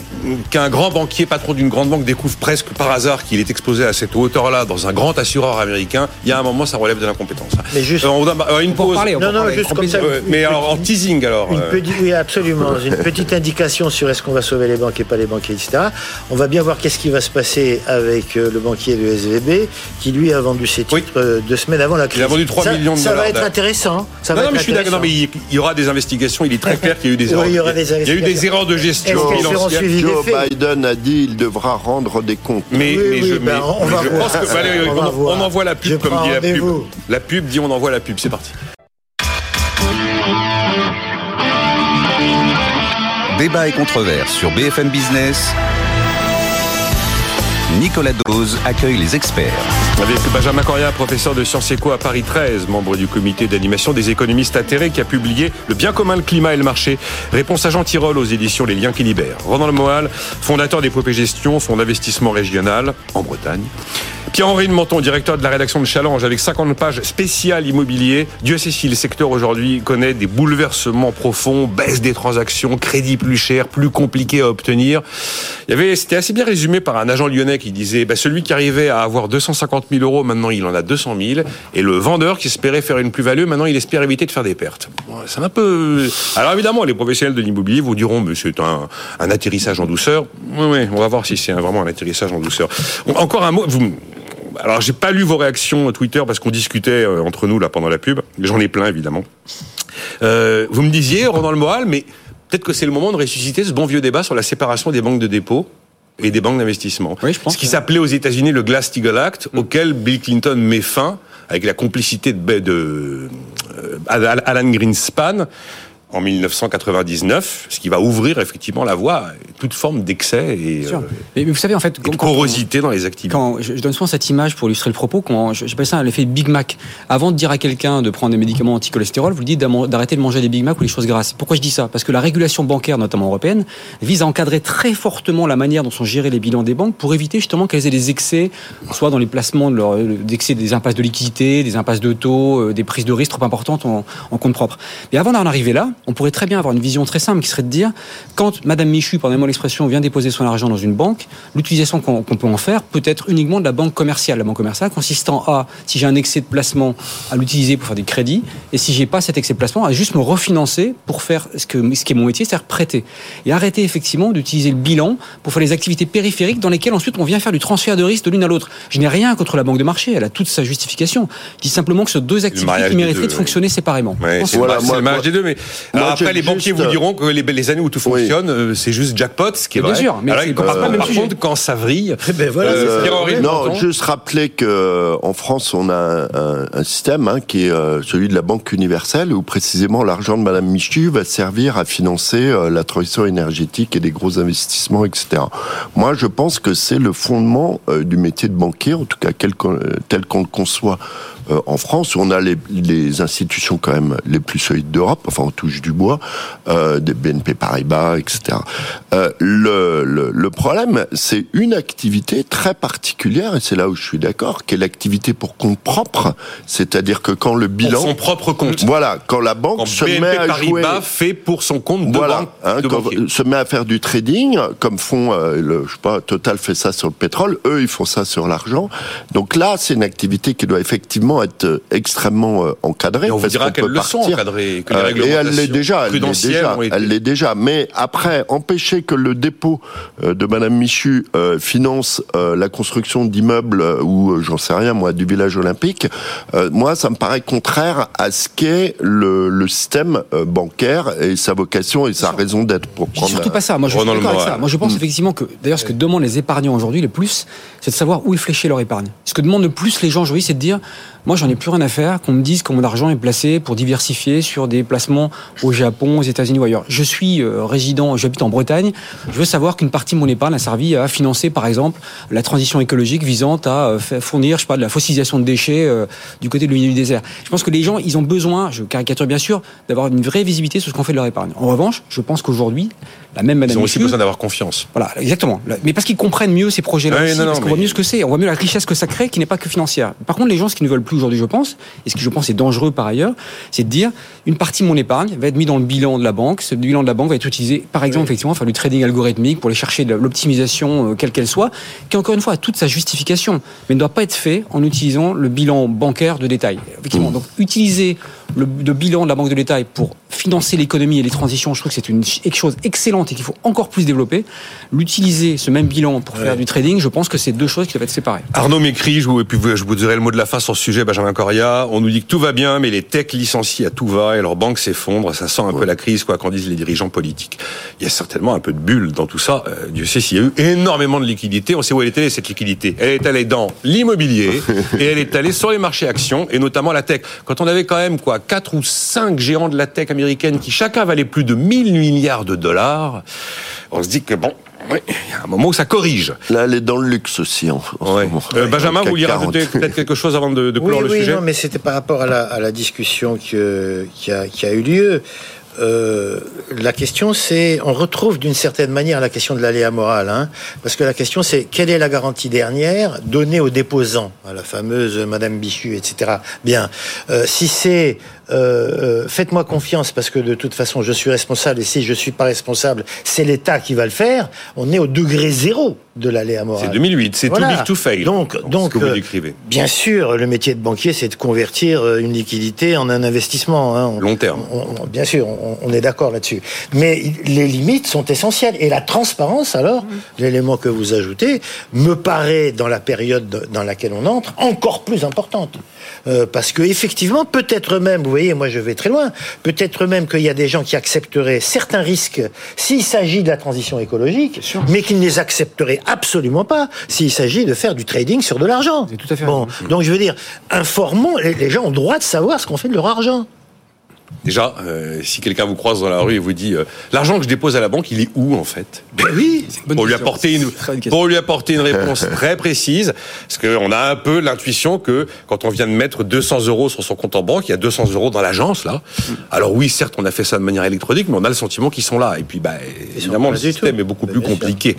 qu'un grand banquier, patron d'une grande banque, découvre presque par hasard qu'il est exposé à cette hauteur-là dans un grand assureur américain, il y a un moment, ça relève de l'incompétence. Mais juste- Euh, on a euh, une On pause. parler, on peut Non, non, parler, juste comme ça. mais alors en teasing alors. Une euh, petite, oui, absolument. Une petite indication sur est-ce qu'on va sauver les banques et pas les banquiers, etc. On va bien voir qu'est-ce qui va se passer avec euh, le banquier de SVB, qui lui a vendu ses titres Oui. euh, deux semaines avant la crise. a vendu 3 ça, millions de Ça dollars va être intéressant. Ça non, va non, être mais je suis d'accord. Non, mais intéressant. il il y aura des investigations. Il est très clair qu'il y a eu des Oui, erreurs. il y aura des il y a eu des erreurs de gestion financière. Joe Biden a dit il devra rendre des comptes. Mais, Oui, mais oui, je, ben, mais- on mais va je voir. pense que On on, on envoie la pub Je comme dit la pub. La pub dit on envoie la pub. C'est parti. Débat et controverse sur BFM Business. Nicolas Dose accueille les experts. Avec Benjamin Coria, professeur de Sciences Éco à Paris 13, membre du comité d'animation des économistes atterrés, qui a publié Le bien commun, le climat et le marché. Réponse à Jean Tirole aux éditions Les Liens qui libèrent. Ronan Le Moal, fondateur des Popé Gestion, fonds d'investissement régional en Bretagne. Pierre-Henri de Menton, directeur de la rédaction de Challenge, avec 50 pages spéciales immobilier. Dieu sait si le secteur aujourd'hui connaît des bouleversements profonds, baisse des transactions, crédit plus cher, plus compliqué à obtenir. C'était assez bien résumé par un agent lyonnais qui disait, bah, celui qui arrivait à avoir 250 000 euros, maintenant il en a 200 000, et le vendeur qui espérait faire une plus-value, maintenant il espère éviter de faire des pertes. Bon, C'est un peu. Alors évidemment, les professionnels de l'immobilier vous diront, mais c'est un, atterrissage en douceur. Oui, on va voir si c'est vraiment un atterrissage en douceur. Encore un mot. Vous, alors, j'ai pas lu vos réactions Twitter parce qu'on discutait euh, entre nous là pendant la pub. J'en ai plein évidemment. Euh, vous me disiez, Ronan Le Moral, mais peut-être que c'est le moment de ressusciter ce bon vieux débat sur la séparation des banques de dépôt et des banques d'investissement. Oui, je pense Ce qui s'appelait aux États-Unis le Glass-Steagall Act, auquel Bill Clinton met fin avec la complicité de, de euh, Alan Greenspan en 1999, ce qui va ouvrir effectivement la voie à toute forme d'excès et, euh, Mais, vous savez, en fait, de quand- quand- corrosité dans les activités. Quand je, donne souvent cette image pour illustrer le propos, quand j'appelle ça l'effet Big Mac. Avant de dire à quelqu'un de prendre des médicaments anti-cholestérol, vous lui dites d'arrêter de manger des Big Mac ou des choses grasses. Pourquoi je dis ça? Parce que la régulation bancaire, notamment européenne, vise à encadrer très fortement la manière dont sont gérés les bilans des banques pour éviter justement qu'elles aient des excès, soit dans les placements de leur, d'excès des impasses de liquidité, des impasses de taux, euh, des prises de risques trop importantes en, en compte propre. Mais avant d'en arriver là, on pourrait très bien avoir une vision très simple qui serait de dire, quand Madame Michu, pardonnez-moi l'expression, vient déposer son argent dans une banque, l'utilisation qu'on peut en faire peut être uniquement de la banque commerciale. La banque commerciale consistant à, si j'ai un excès de placement, à l'utiliser pour faire des crédits, et si j'ai pas cet excès de placement, à juste me refinancer pour faire ce, que, ce qui est mon métier, c'est-à-dire prêter. Et arrêter effectivement d'utiliser le bilan pour faire les activités périphériques dans lesquelles ensuite on vient faire du transfert de risque de l'une à l'autre. Je n'ai rien contre la banque de marché, elle a toute sa justification. Je dis simplement que ce sont deux activités qui mériteraient de fonctionner séparément. Ouais, Voilà, le c'est mariage des deux, mais alors moi, après les banquiers juste- vous diront que les, les années où tout Oui. fonctionne, euh, c'est juste jackpot, ce qui est Bien vrai. sûr, mais Alors, c'est par, pas le même par sujet. contre, quand ça vrille, Ben voilà, de non, juste rappeler que euh, en France, on a un, un- un système hein, qui est euh, celui de la Banque universelle, où précisément l'argent de Madame Michu va servir à financer euh, la transition énergétique et des gros investissements, etc. Moi, je pense que c'est le fondement euh, du métier de banquier, en tout cas euh, tel qu'on le conçoit euh, en France, où on a les, les institutions quand même les plus solides d'Europe, enfin on touche du bois, euh, des BNP Paribas, etc. Euh, le, le, le problème, c'est une activité très particulière, et c'est là où je suis d'accord, qui est l'activité pour compte propre, c'est-à-dire que quand le pour bilan... son propre compte. Voilà, quand la banque Quand se BNP met à jouer... Paribas fait pour son compte de Voilà, banque hein, de quand- banquier. se met à faire du trading, comme font, euh, le, je sais pas, Total fait ça sur le pétrole, eux ils font ça sur l'argent. Donc là, c'est une activité qui doit effectivement être euh, extrêmement euh, encadrée. Et on vous dira qu'elles le sont encadrées, que les Euh, et elle l'est déjà, elle l'est prudentielles déjà, ont été- elle l'est déjà. Mais après, empêcher que le dépôt de Madame Michu finance la construction d'immeubles ou j'en sais rien moi du village olympique, moi ça me paraît contraire à ce qu'est le, le système bancaire et sa vocation et sa raison d'être pour prendre. surtout pas ça. Moi, je suis d'accord avec ça. Moi, je pense effectivement que, d'ailleurs, ce que demandent les épargnants aujourd'hui le plus, c'est de savoir où est fléchée leur épargne. Ce que demandent le plus les gens aujourd'hui, c'est de dire, moi, j'en ai plus rien à faire, qu'on me dise que mon argent est placé pour diversifier sur des placements au Japon, aux États-Unis ou ailleurs. Je suis euh, résident, j'habite en Bretagne. Je veux savoir qu'une partie de mon épargne a servi à financer, par exemple, la transition écologique visant à euh, fournir, je sais pas, de la fossilisation de déchets euh, du côté de l'Union du désert. Je pense que les gens, ils ont besoin, je caricature bien sûr, d'avoir une vraie visibilité sur ce qu'on fait de leur épargne. En revanche, je pense qu'aujourd'hui, la même Madame Ils ont aussi Michu- besoin d'avoir confiance. voilà, exactement. Mais parce qu'ils comprennent mieux ces projets-là, parce qu'on mais- voit mieux ce que c'est, on voit mieux la richesse que ça crée, qui n'est pas que financière. Par contre, les gens, ce qu'ils ne veulent plus aujourd'hui, je pense, et ce qui je pense est dangereux par ailleurs, c'est de dire une partie de mon épargne va être mise dans le bilan de la banque. Ce bilan de la banque va être utilisé, par exemple, effectivement, faire du trading algorithmique pour aller chercher de l'optimisation, euh, quelle qu'elle soit, qui encore une fois a toute sa justification, mais ne doit pas être fait en utilisant le bilan bancaire de détail. Effectivement, donc utiliser le, le bilan de la banque de détail pour financer l'économie et les transitions, je trouve que c'est une ch- chose excellente et qu'il faut encore plus développer. L'utiliser, ce même bilan, pour faire Ouais. du trading, je pense que c'est deux choses qui doivent être séparées. Arnaud m'écrit, je vous, et puis vous- je vous dirai le mot de la fin sur ce sujet, Benjamin Coria. On nous dit que tout va bien, mais les techs licencient à tout va et leurs banques s'effondrent. Ça sent un peu la crise, quoi, qu'en disent les dirigeants politiques. Il y a certainement un peu de bulle dans tout ça. Euh, Dieu sait s'il y a eu énormément de liquidités. On sait où elle est allée, cette liquidité. Elle est allée dans l'immobilier et elle est allée sur les marchés actions et notamment la tech. Quand on avait quand même, quoi, quatre ou cinq géants de la tech américaine qui chacun valait plus de 1000 milliards de dollars, on se dit que bon, oui, il y a un moment où ça corrige. Là, elle est dans le luxe aussi. En, Ouais. Euh, Benjamin, vous vouliez CAC 40. rajouter peut-être quelque chose avant de, de Oui, clore le oui, sujet non, mais c'était par rapport à la, à la discussion que- qui, a, qui a eu lieu. Euh, la question, c'est, on retrouve d'une certaine manière la question de l'aléa moral, hein, parce que la question, c'est quelle est la garantie dernière donnée aux déposants, à la fameuse Madame Bichu, etc. Bien, Euh, si c'est euh, euh, faites-moi confiance parce que de toute façon je suis responsable et si je suis pas responsable, c'est l'État qui va le faire. On est au degré zéro de l'aléa moral. C'est 2008, c'est Voilà. too big to fail. Donc, donc ce que vous euh. Bien sûr, le métier de banquier, c'est de convertir une liquidité en un investissement. hein. On- Long terme. on- on- bien sûr, on, on est d'accord là-dessus. Mais les limites sont essentielles. Et la transparence, alors, l'élément que vous ajoutez, me paraît, dans la période de- dans laquelle on entre, encore plus importante. Euh, parce que effectivement, peut-être même, vous voyez, moi je vais très loin, peut-être même qu'il y a des gens qui accepteraient certains risques s'il s'agit de la transition écologique, mais qui ne les accepteraient absolument pas s'il s'agit de faire du trading sur de l'argent. avez tout à fait Bon, donc je veux dire, informons, les, les gens ont le droit de savoir ce qu'on fait de leur argent. Déjà, euh, si quelqu'un vous croise dans la rue et vous dit euh, l'argent que je dépose à la banque, il est où en fait? Ben oui. Bonne pour lui, apporter une, question. pour lui apporter une réponse très précise, parce qu'on a un peu l'intuition que quand on vient de mettre 200 euros sur son compte en banque, il y a 200 euros dans l'agence là. Alors oui, certes, on a fait ça de manière électronique, mais on a le sentiment qu'ils sont là. Et puis, bah, évidemment, le système est beaucoup Ben, plus compliqué.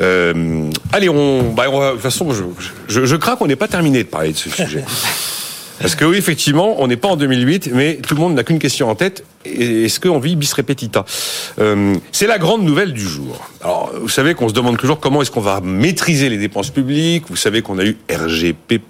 Euh, allez, on, bah, on va- de toute façon, je, je, je crains qu'on n'ait pas terminé de parler de ce sujet. Parce que oui, effectivement, on n'est pas en 2008, mais tout le monde n'a qu'une question en tête. Est-ce qu'on vit bis repetita? Euh, C'est la grande nouvelle du jour. Alors, vous savez qu'on se demande toujours comment est-ce qu'on va maîtriser les dépenses publiques. Vous savez qu'on a eu RGPP.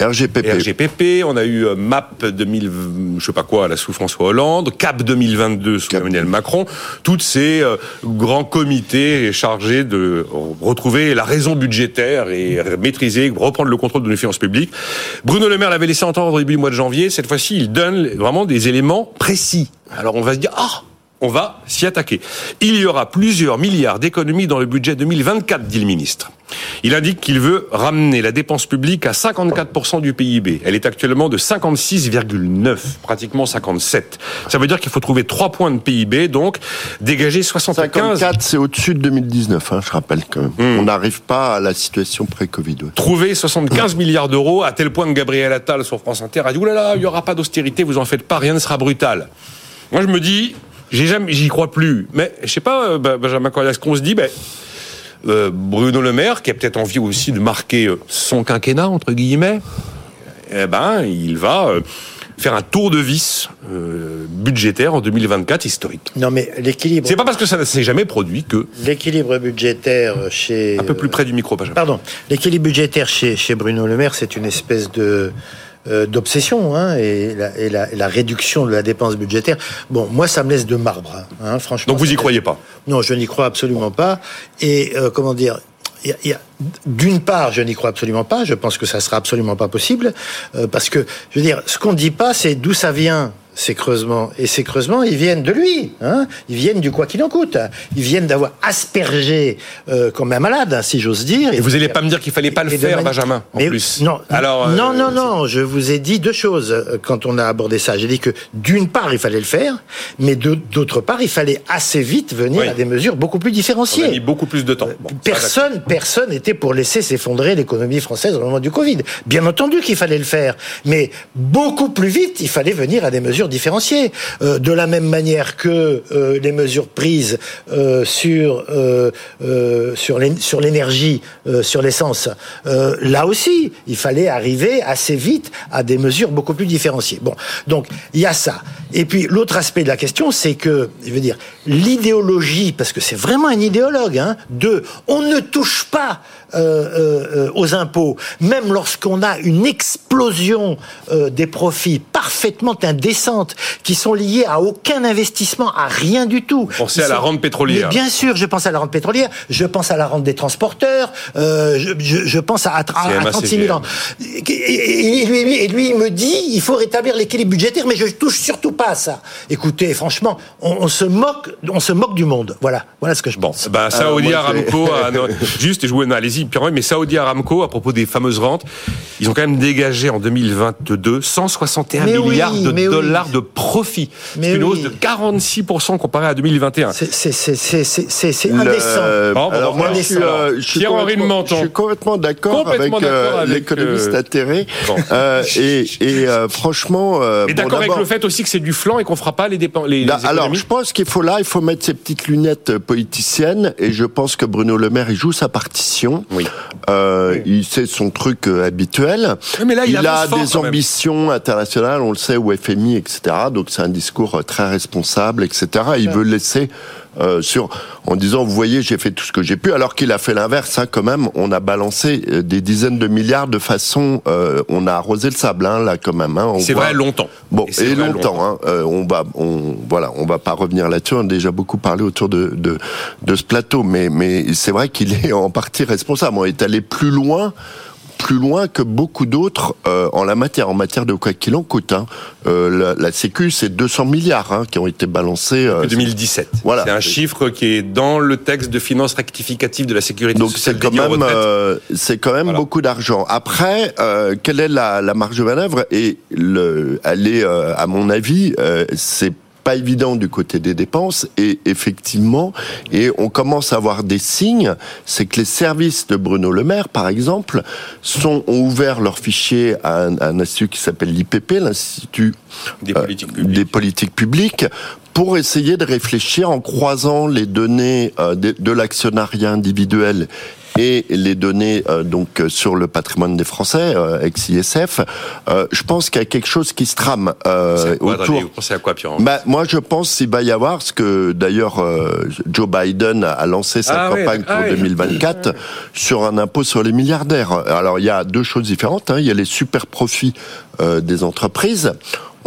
RGPP. RGPP, on a eu euh, MAP 2000, je sais pas quoi, là sous François Hollande, CAP 2022 sous Cap. Emmanuel Macron, toutes ces euh, grands comités chargés de retrouver la raison budgétaire et maîtriser, reprendre le contrôle de nos finances publiques. Bruno Le Maire l'avait laissé entendre au début du mois de janvier, cette fois-ci il donne vraiment des éléments précis. Alors on va se dire, ah on va s'y attaquer. Il y aura plusieurs milliards d'économies dans le budget 2024, dit le ministre. Il indique qu'il veut ramener la dépense publique à 54% du PIB. Elle est actuellement de 56,9, pratiquement 57. Ça veut dire qu'il faut trouver 3 points de PIB, donc dégager 75. 54, c'est au-dessus de 2019, hein, je rappelle quand même. Hmm. On n'arrive pas à la situation pré-Covid. ouais. trouver 75 milliards d'euros, à tel point que Gabriel Attal sur France Inter a dit oulala, il n'y aura pas d'austérité, vous en faites pas, rien ne sera brutal. Moi je me dis, j'ai jamais, j'y crois plus. Mais je sais pas, euh, ben- Benjamin Correa, ce qu'on se dit, ben, euh, Bruno Le Maire, qui a peut-être envie aussi de marquer euh, son quinquennat entre guillemets, eh ben il va faire un tour de vis euh, budgétaire en 2024 historique. Non, mais l'équilibre, C'est pas parce que ça ne s'est jamais produit que l'équilibre budgétaire chez un peu plus près du micro, Benjamin. Pardon, l'équilibre budgétaire chez, chez Bruno Le Maire, c'est une espèce de euh, d'obsession hein, et, la, et, la, et la réduction de la dépense budgétaire. Bon, moi, ça me laisse de marbre, hein, hein, franchement. Donc vous y croyez pas Non, je n'y crois absolument pas. Et euh, comment dire il y a- il y a- d'une part, je n'y crois absolument pas. Je pense que ça sera absolument pas possible euh, parce que, je veux dire, ce qu'on ne dit pas, c'est d'où ça vient ces creusements. Et ces creusements, ils viennent de lui. Hein ils viennent du quoi qu'il en coûte. Ils viennent d'avoir aspergé euh, comme un malade, hein, si j'ose dire. Et, vous n'allez pas me dire qu'il fallait pas le faire, Benjamin, en plus. Non, Alors, non, non, non. Je vous ai dit deux choses euh, quand on a abordé ça. J'ai dit que d'une part, il fallait le faire, mais d'autre part, il fallait assez vite venir à des mesures beaucoup plus différenciées. On a mis beaucoup plus de temps. personne, personne n'était pour laisser s'effondrer l'économie française au moment du Covid. Bien entendu qu'il fallait le faire, mais beaucoup plus vite, il fallait venir à des mesures différenciées. Euh, de la même manière que euh, les mesures prises euh, sur sur l'énergie, sur l'essence, là aussi, il fallait arriver assez vite à des mesures beaucoup plus différenciées. Bon, donc il y a ça. Et puis l'autre aspect de la question, c'est que, je veux dire, l'idéologie, parce que c'est vraiment un idéologue, hein, de on ne touche pas euh, euh, euh, aux impôts, même lorsqu'on a une explosion des profits parfaitement indécente, qui sont liés à aucun investissement, à rien du tout. Pensez à la rente pétrolière. bien sûr, je pense à la rente pétrolière, je pense à la rente des transporteurs, je, je, pense à, à, 36 000 ans. Et, lui, et lui, il me dit, il faut rétablir l'équilibre budgétaire, mais je touche surtout pas à ça. Écoutez, franchement, on, se moque, on se moque du monde. Voilà, voilà ce que je pense. Bon, bah, Saudi Aramco, juste, et je vous allez-y, mais Saudi Aramco, à propos des fameuses rentes, ils ont quand même dégagé en 2022 161 milliards de dollars de profit. C'est une hausse de 46% comparé à 2021. C'est indécent. Bon, Alors moi, je suis, euh, je suis complètement, je suis complètement d'accord avec, euh, l'économiste euh, atterré. Euh, et, et franchement... et d'accord avec le fait aussi que c'est du flanc et qu'on fera pas les dépenses. Les, alors, je pense qu'il faut là, il faut mettre ses petites lunettes politiciennes et je pense que Bruno Le Maire, il joue sa partition. Oui. Euh, Il sait son truc euh, habituel. mais là, il, a des ambitions internationales, on le sait, au FMI, etc. Donc c'est un discours euh, très responsable, etc. Il veut laisser euh, sur en disant vous voyez j'ai fait tout ce que j'ai pu alors qu'il a fait l'inverse hein, quand même. On a balancé euh, des dizaines de milliards de façon euh, on a arrosé le sable hein, là quand même hein, c'est vrai longtemps. Bon et, longtemps, Hein, euh, on va on voilà on va pas revenir là-dessus. On a déjà beaucoup parlé autour de de, de ce plateau. Mais mais c'est vrai qu'il est en partie responsable. On est allé plus loin plus loin que beaucoup d'autres euh, en la matière, en matière de quoi qu'il en coûte. Hein. Euh, la, la, Sécu, c'est 200 milliards hein, qui ont été balancés. Euh, 2017. Voilà. C'est un chiffre qui est dans le texte de finances rectificative de la sécurité Donc c'est quand, même, euh, c'est quand même beaucoup d'argent. Après, euh, quelle est la, la, marge de manœuvre? Et le, elle est, à mon avis, c'est pas évident du côté des dépenses et effectivement, et on commence à avoir des signes, c'est que les services de Bruno Le Maire, par exemple, sont, ont ouvert leur fichier à un, institut qui s'appelle l'IPP, l'Institut des, euh, politiques publiques, pour essayer de réfléchir en croisant les données euh, de l'actionnariat individuel et les données euh, donc sur le patrimoine des Français, euh, ex-ISF, euh, je pense qu'il y a quelque chose qui se trame euh, quoi, autour. Vous pensez à quoi, Pierre bah, Moi, je pense qu'il va y avoir ce que d'ailleurs Joe Biden a lancé sa ah campagne pour 2024 ah sur un impôt sur les milliardaires. Alors, il y a deux choses différentes. Hein. Il y a les super profits des entreprises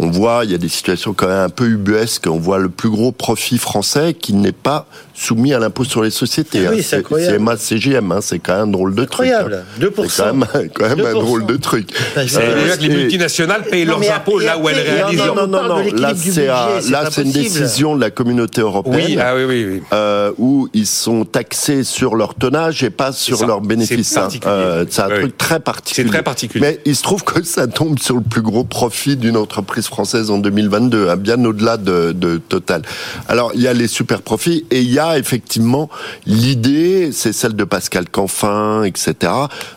on voit, il y a des situations quand même un peu ubuesques. On voit le plus gros profit français qui n'est pas soumis à l'impôt sur les sociétés. Ah oui, hein. c'est incroyable. C'est CGM, hein. c'est quand même un drôle de truc. Incroyable. 2%. Hein. C'est quand même, quand même un drôle de truc. Ben, c'est euh, que les multinationales payent leurs impôts là où elles réalisent. Non, non, non, non. Là, c'est là, c'est une décision de la communauté européenne. Oui, ah, oui, oui, oui. Euh, où ils sont taxés sur leur tonnage et pas sur leurs bénéfices. Hein. Euh, c'est un truc très particulier. C'est très particulier. Mais il se trouve que ça tombe sur le plus gros profit d'une entreprise française en 2022, hein, bien au-delà de, de, Total. Alors, il y a les super profits et il y a effectivement l'idée, c'est celle de Pascal Canfin, etc.,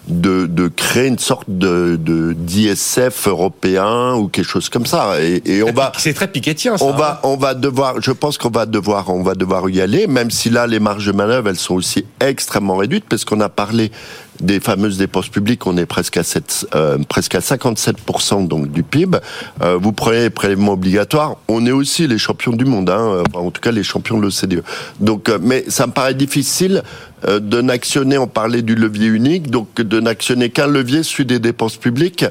de, de créer une sorte de d'ISF européen ou quelque chose comme ça. Et, et on va. C'est très piquetien. Ça, on va, hein. on va devoir. Je pense qu'on va devoir, on va devoir y aller, même si là les marges de manœuvre elles sont aussi extrêmement réduites, parce qu'on a parlé des fameuses dépenses publiques, on est presque à 7, euh, presque à 57% donc du PIB. Euh, vous prenez les prélèvements obligatoires, on est aussi les champions du monde, hein, en tout cas les champions de l'OCDE. Donc, euh, mais ça me paraît difficile de n'actionner, on parlait du levier unique, donc de n'actionner qu'un levier, celui des dépenses publiques,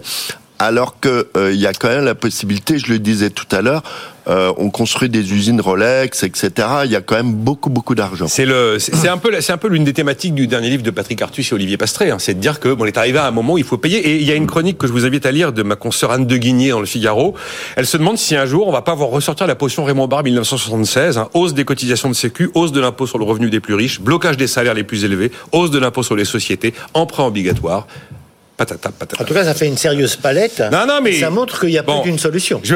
alors que euh, il y a quand même la possibilité, je le disais tout à l'heure, euh, on construit des usines Rolex, etc. Il y a quand même beaucoup, beaucoup d'argent. C'est un peu, l'une des thématiques du dernier livre de Patrick Artus et Olivier Pastré. Hein. c'est de dire que bon, on est arrivé à un moment où il faut payer. Et il y a une chronique que je vous invite à lire de ma consoeur Anne de Guigné dans le Figaro. Elle se demande si un jour on va pas voir ressortir la potion Raymond Barre 1976, hein. hausse des cotisations de sécu, hausse de l'impôt sur le revenu des plus riches, blocage des salaires les plus élevés, hausse de l'impôt sur les sociétés, emprunt obligatoire. En tout cas, ça fait une sérieuse palette. Non, non, mais ça montre qu'il n'y a pas qu'une solution. Je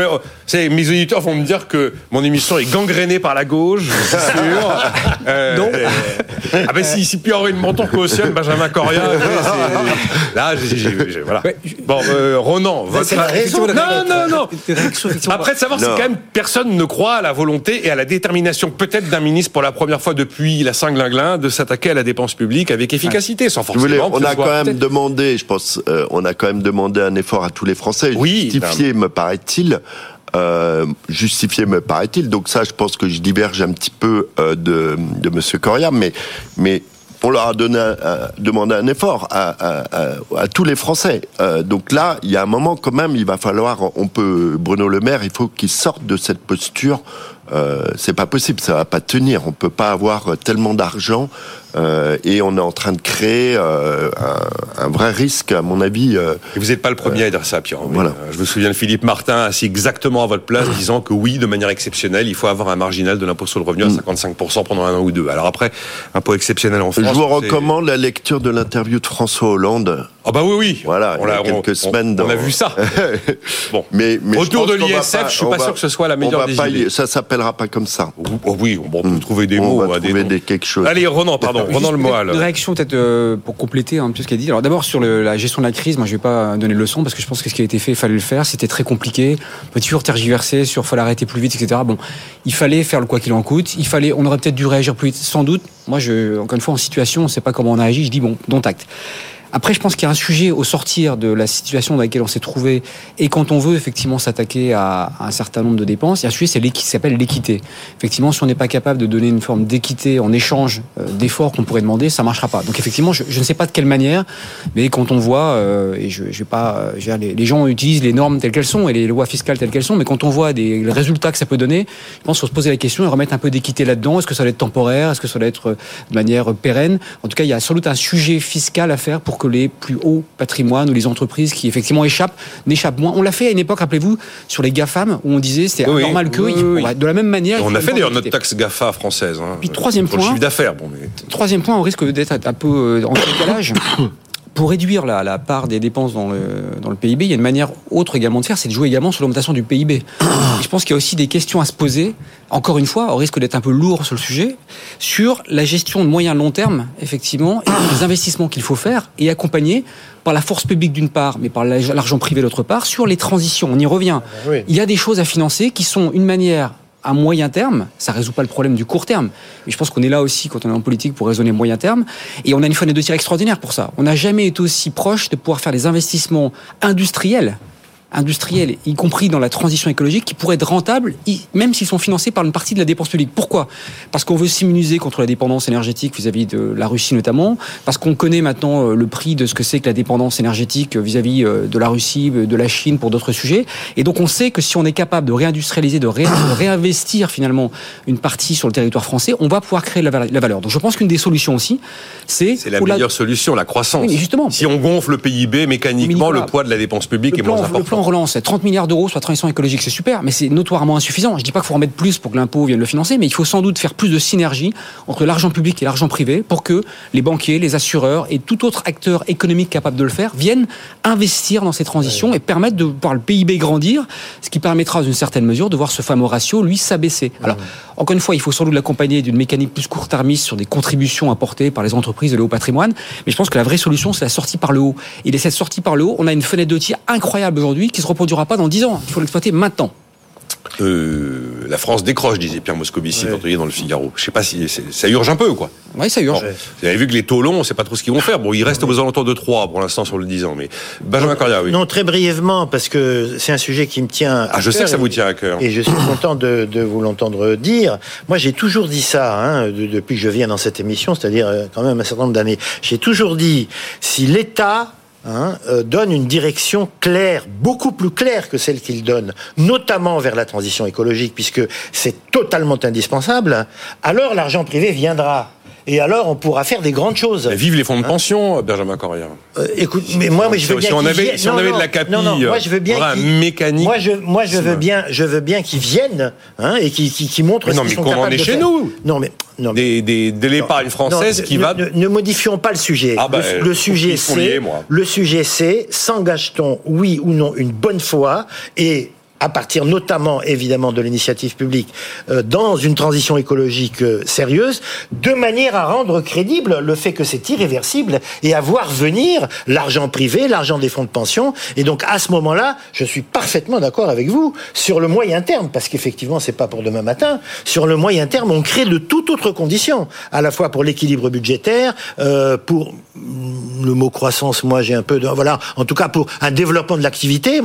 mes auditeurs vont me dire que mon émission est gangrénée par la gauche, c'est sûr. euh, non. ah ben si, si Pierre une menton cautionne Benjamin Coria, là, j'ai, voilà. Bon, euh, Ronan, votre raison. Non, non, non. Après de savoir si quand même personne ne croit à la volonté et à la détermination peut-être d'un ministre pour la première fois depuis la Saint-Glinglin de s'attaquer à la dépense publique avec efficacité, sans forcément. on a quand même demandé, je pense euh, on a quand même demandé un effort à tous les Français. Oui, justifié, me paraît-il. Euh, justifié, me paraît-il. Donc ça, je pense que je diverge un petit peu euh, de, de Monsieur Coria, mais mais on leur a donné demandé un effort à, tous les Français. donc là, il y a un moment quand même, il va falloir, on peut, Bruno Le Maire, il faut qu'il sorte de cette posture. c'est pas possible, ça va pas tenir. On peut pas avoir tellement d'argent euh, et on est en train de créer euh, un, vrai risque, à mon avis. Euh, et vous n'êtes pas le premier à dire ça, Pierre. Voilà. Je me souviens de Philippe Martin assis exactement à votre place, disant que oui, de manière exceptionnelle, il faut avoir un marginal de l'impôt sur le revenu à 55% mm. pendant un an ou deux. Alors après, impôt exceptionnel en France. Je vous recommande la lecture de l'interview de François Hollande. Ah bah oui, oui. Voilà, on il y a quelques semaines. On, a vu ça. bon. Mais, mais autour de l'ISF, je suis pas sûr que ce soit la meilleure des pas, idées. Ça s'appellera pas comme ça. Oh, oui, on peut mm. trouver des mots. On va trouver des, quelque chose. Allez, Ronan, pardon. Ronan le Une réaction peut-être euh, pour compléter un peu ce qu'il a dit. Alors d'abord sur la gestion de la crise, moi je vais pas donner de leçon parce que je pense que ce qui a été fait, il fallait le faire. C'était très compliqué. On peut toujours tergiverser sur fallait arrêter plus vite, etc. Bon, il fallait faire le quoi qu'il en coûte. Il fallait, on aurait peut-être dû réagir plus vite, sans doute. Moi, je, encore une fois, en situation, on ne sait pas comment on a agi. Je dis bon, dont acte. Après, je pense qu'il y a un sujet au sortir de la situation dans laquelle on s'est trouvé et quand on veut effectivement s'attaquer à, un certain nombre de dépenses, il y a un sujet qui s'appelle l'équité. Effectivement, si on n'est pas capable de donner une forme d'équité en échange euh, d'efforts qu'on pourrait demander, ça marchera pas. Donc effectivement, je, ne sais pas de quelle manière, mais quand on voit, euh, et je, je vais pas, euh, les, gens utilisent les normes telles qu'elles sont et les lois fiscales telles qu'elles sont, mais quand on voit des résultats que ça peut donner, je pense faut se poser la question et remettre un peu d'équité là-dedans. Est-ce que ça va être temporaire? Est-ce que ça va être de manière pérenne? En tout cas, il y a sans doute un sujet fiscal à faire pour que les plus hauts patrimoines ou les entreprises qui effectivement échappent n'échappent moins. On l'a fait à une époque, rappelez-vous, sur les GAFAM, où on disait c'était normal que. de la même manière. on a fait d'ailleurs notre taxe GAFA française. Hein, Puis troisième point. chiffre d'affaires. Bon, Troisième point, on risque d'être un peu euh, en décalage. pour réduire la, la, part des dépenses dans le, dans le PIB, il y a une manière autre également de faire, c'est de jouer également sur l'augmentation du PIB. je pense qu'il y a aussi des questions à se poser, encore une fois, au risque d'être un peu lourd sur le sujet, sur la gestion de moyen long terme, effectivement, et les investissements qu'il faut faire et accompagner par la force publique d'une part, mais par l'argent privé d'autre part, sur les transitions. On y revient. Il y a des choses à financer qui sont une manière à moyen terme, ça résout pas le problème du court terme. Et je pense qu'on est là aussi quand on est en politique pour raisonner moyen terme. Et on a une fenêtre de tir extraordinaire pour ça. On n'a jamais été aussi proche de pouvoir faire des investissements industriels industriels, y compris dans la transition écologique, qui pourraient être rentables, même s'ils sont financés par une partie de la dépense publique. Pourquoi? Parce qu'on veut s'immuniser contre la dépendance énergétique vis-à-vis de la Russie notamment, parce qu'on connaît maintenant euh, le prix de ce que c'est que la dépendance énergétique vis-à-vis euh, de la Russie, euh, de la Chine pour d'autres sujets. Et donc on sait que si on est capable de réindustrialiser, de, réinvestir finalement une partie sur le territoire français, on va pouvoir créer la valeur. Donc je pense qu'une des solutions aussi, c'est... C'est la meilleure solution, la croissance. justement. Si on gonfle le PIB, mécaniquement, le poids de la dépense publique est moins important relance, 30 milliards d'euros sur la transition écologique, c'est super, mais c'est notoirement insuffisant. Je dis pas qu'il faut en mettre plus pour que l'impôt vienne le financer, mais il faut sans doute faire plus de synergie entre l'argent public et l'argent privé pour que les banquiers, les assureurs et tout autre acteur économique capable de le faire viennent investir dans ces transitions et permettre de voir le PIB grandir, ce qui permettra d'une certaine mesure de voir ce fameux ratio, lui, s'abaisser. Alors, encore une fois, il faut sans doute l'accompagner d'une mécanique plus court-termiste sur des contributions apportées par les entreprises de le haut patrimoine, mais je pense que la vraie solution, c'est la sortie par le haut. Et cette sortie par le haut, on a une fenêtre de tir incroyable aujourd'hui qui se reproduira pas dans 10 ans. Il faut l'exploiter maintenant. Euh, la France décroche, disait Pierre Moscovici dans le Figaro. Je sais pas si ça urge un peu, quoi. Oui, ça urge. vous avez vu que les taux longs, on ne sait pas trop ce qu'ils vont faire. Bon, ils restent aux alentours de 3 pour l'instant sur le 10 ans. Mais Benjamin Cordia, oui. Non, très brièvement, parce que c'est un sujet qui me tient à Ah, je sais que ça vous tient à cœur. Et je suis content de, vous l'entendre dire. Moi, j'ai toujours dit ça, hein, depuis que je viens dans cette émission, c'est-à-dire euh, quand même un certain nombre d'années. J'ai toujours dit, si l'État hein, euh, donne une direction claire, beaucoup plus claire que celle qu'il donne, notamment vers la transition écologique, puisque c'est totalement indispensable, alors l'argent privé viendra. Et alors, on pourra faire des grandes choses. Vive les fonds de pension, Benjamin Corrière. Euh, écoute, mais moi, mais je veux Si bien on qu'ils avait- viennent. si on avait de la capi, non, non, moi je veux bien qu'ils- mécanique. Moi je, moi je veux bien, je veux bien qu'ils viennent hein, et qu'ils qu'ils- qu'ils montrent Mais ce non, qu'ils mais qu'on en est chez faire. nous. Non mais non mais Des, des, de l'épargne française non, qui ne, va. ne, ne modifions pas le sujet. Ah bah, le, le sujet c'est le sujet c'est s'engage-t-on oui ou non une bonne fois et à partir notamment évidemment de l'initiative publique euh, dans une transition écologique euh, sérieuse, de manière à rendre crédible le fait que c'est irréversible et à voir venir l'argent privé, l'argent des fonds de pension. Et donc à ce moment-là, je suis parfaitement d'accord avec vous sur le moyen terme, parce qu'effectivement c'est pas pour demain matin. Sur le moyen terme, on crée de toute autre condition, à la fois pour l'équilibre budgétaire, euh, pour le mot croissance, moi j'ai un peu de voilà, en tout cas pour un développement de l'activité,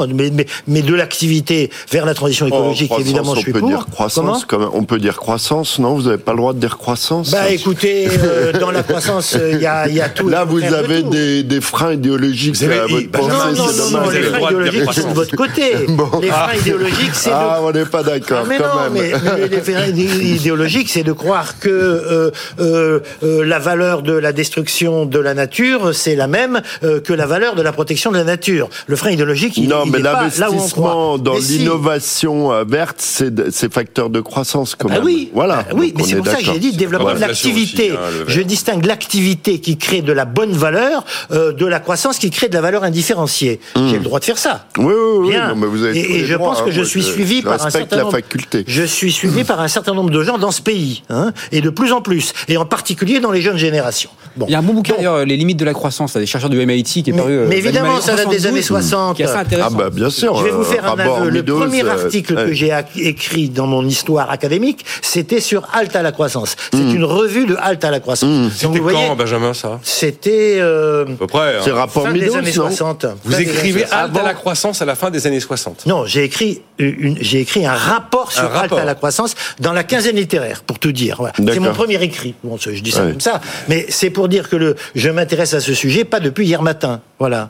mais de l'activité vers la transition écologique, Oh, évidemment, je on suis peut pour. dire croissance, Comment même. on peut dire croissance, non Vous n'avez pas le droit de dire croissance Bah écoutez, euh, dans la croissance, euh, il y, a, il y a tout. Là, vous de avez des, des freins idéologiques Vous avez- à votre bah, Non, pensée, non, non, c'est non, non, avez les le freins de idéologiques, c'est de votre côté. Les freins idéologiques, c'est de... Ah, on n'est pas d'accord, Ah, mais quand non, même. mais, mais les freins idéologiques, c'est de croire que euh, euh, euh, la valeur de la destruction de la nature, c'est la même euh, que la valeur de la protection de la nature. Le frein idéologique, il, non, il mais est pas là où on croit. dans Mais. L'innovation euh, verte, c'est facteur de croissance, quand Ah même. oui, voilà. Ah oui, mais c'est est pour ça que j'ai dit développement de l'activité. hein, je distingue l'activité qui crée de la bonne valeur euh, de la croissance qui crée de la valeur indifférenciée. J'ai le droit de faire ça. Oui, oui, oui. Bien. non, mais vous avez et, je droits, pense que hein. je suis suivi je par un certain la nombre. faculté. Je suis suivi par un certain nombre de gens dans ce pays, hein, et de plus en plus, et en particulier dans les jeunes générations. Bon. Il y a un bon bouquin d'ailleurs, Les limites de la croissance, là, des chercheurs du MIT qui est Mais- paru. euh, mais évidemment, ça date des 72, années 60. Qui est assez Ah intéressant. bah bien sûr. Je vais vous euh, faire un rapport aveu. Le premier euh, article que j'ai écrit dans mon histoire académique, c'était sur Halte à la croissance. C'est Hmm. une revue de Halte à la croissance. Donc, C'était quand, Benjamin, ça? c'était euh, À peu près. hein. C'est rapport fin des Meadows, années non 60. Vous des écrivez années 60. halte à la croissance à la fin des années 60. Non, j'ai écrit une, j'ai écrit un rapport sur Un Halte à la croissance dans la quinzaine littéraire, pour tout dire. Voilà. C'est mon premier écrit. Bon, je dis ça Ouais. comme ça, mais c'est pour dire que le, je m'intéresse à ce sujet pas depuis hier matin. Voilà.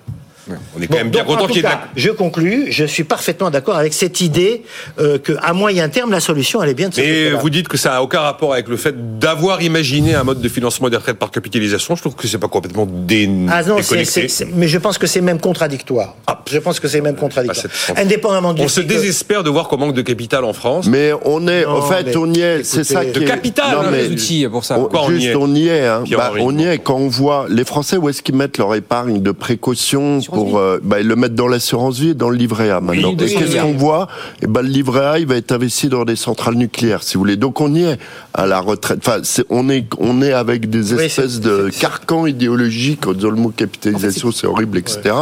On est quand Bon, même bien content qu'il y ait de cas, la... Je conclus, je suis parfaitement d'accord avec cette idée euh, que à moyen terme, la solution, elle est bien de ce Mais vous dites que ça n'a aucun rapport avec le fait d'avoir imaginé un mode de financement des retraites par capitalisation. Je trouve que c'est pas complètement dé... Ah non, c'est- déconnecté. mais je pense que c'est même contradictoire. Ah. Je pense que c'est même contradictoire. Bah, c'est- Indépendamment du On se désespère de voir qu'on manque de capital en France. Mais on est, Non, en fait, mais on y est. C'est ça de qui est. capital, Non, hein, mais les outils pour ça. on- Quoi, on y juste, est on y est. hein. Pierre-Henri. Bah, on y est quand on voit les Français où est-ce qu'ils mettent leur épargne de précaution pour. euh, bah, ils le mettent dans l'assurance vie et dans le livret A maintenant. Oui, et 200 qu'est-ce qu'on voit? Et ben, le livret A, il va être investi dans des centrales nucléaires, si vous voulez. Donc on y est à la retraite. Enfin, on est, on est avec des espèces de carcans idéologiques. Disant le mot capitalisation, c'est horrible, etc.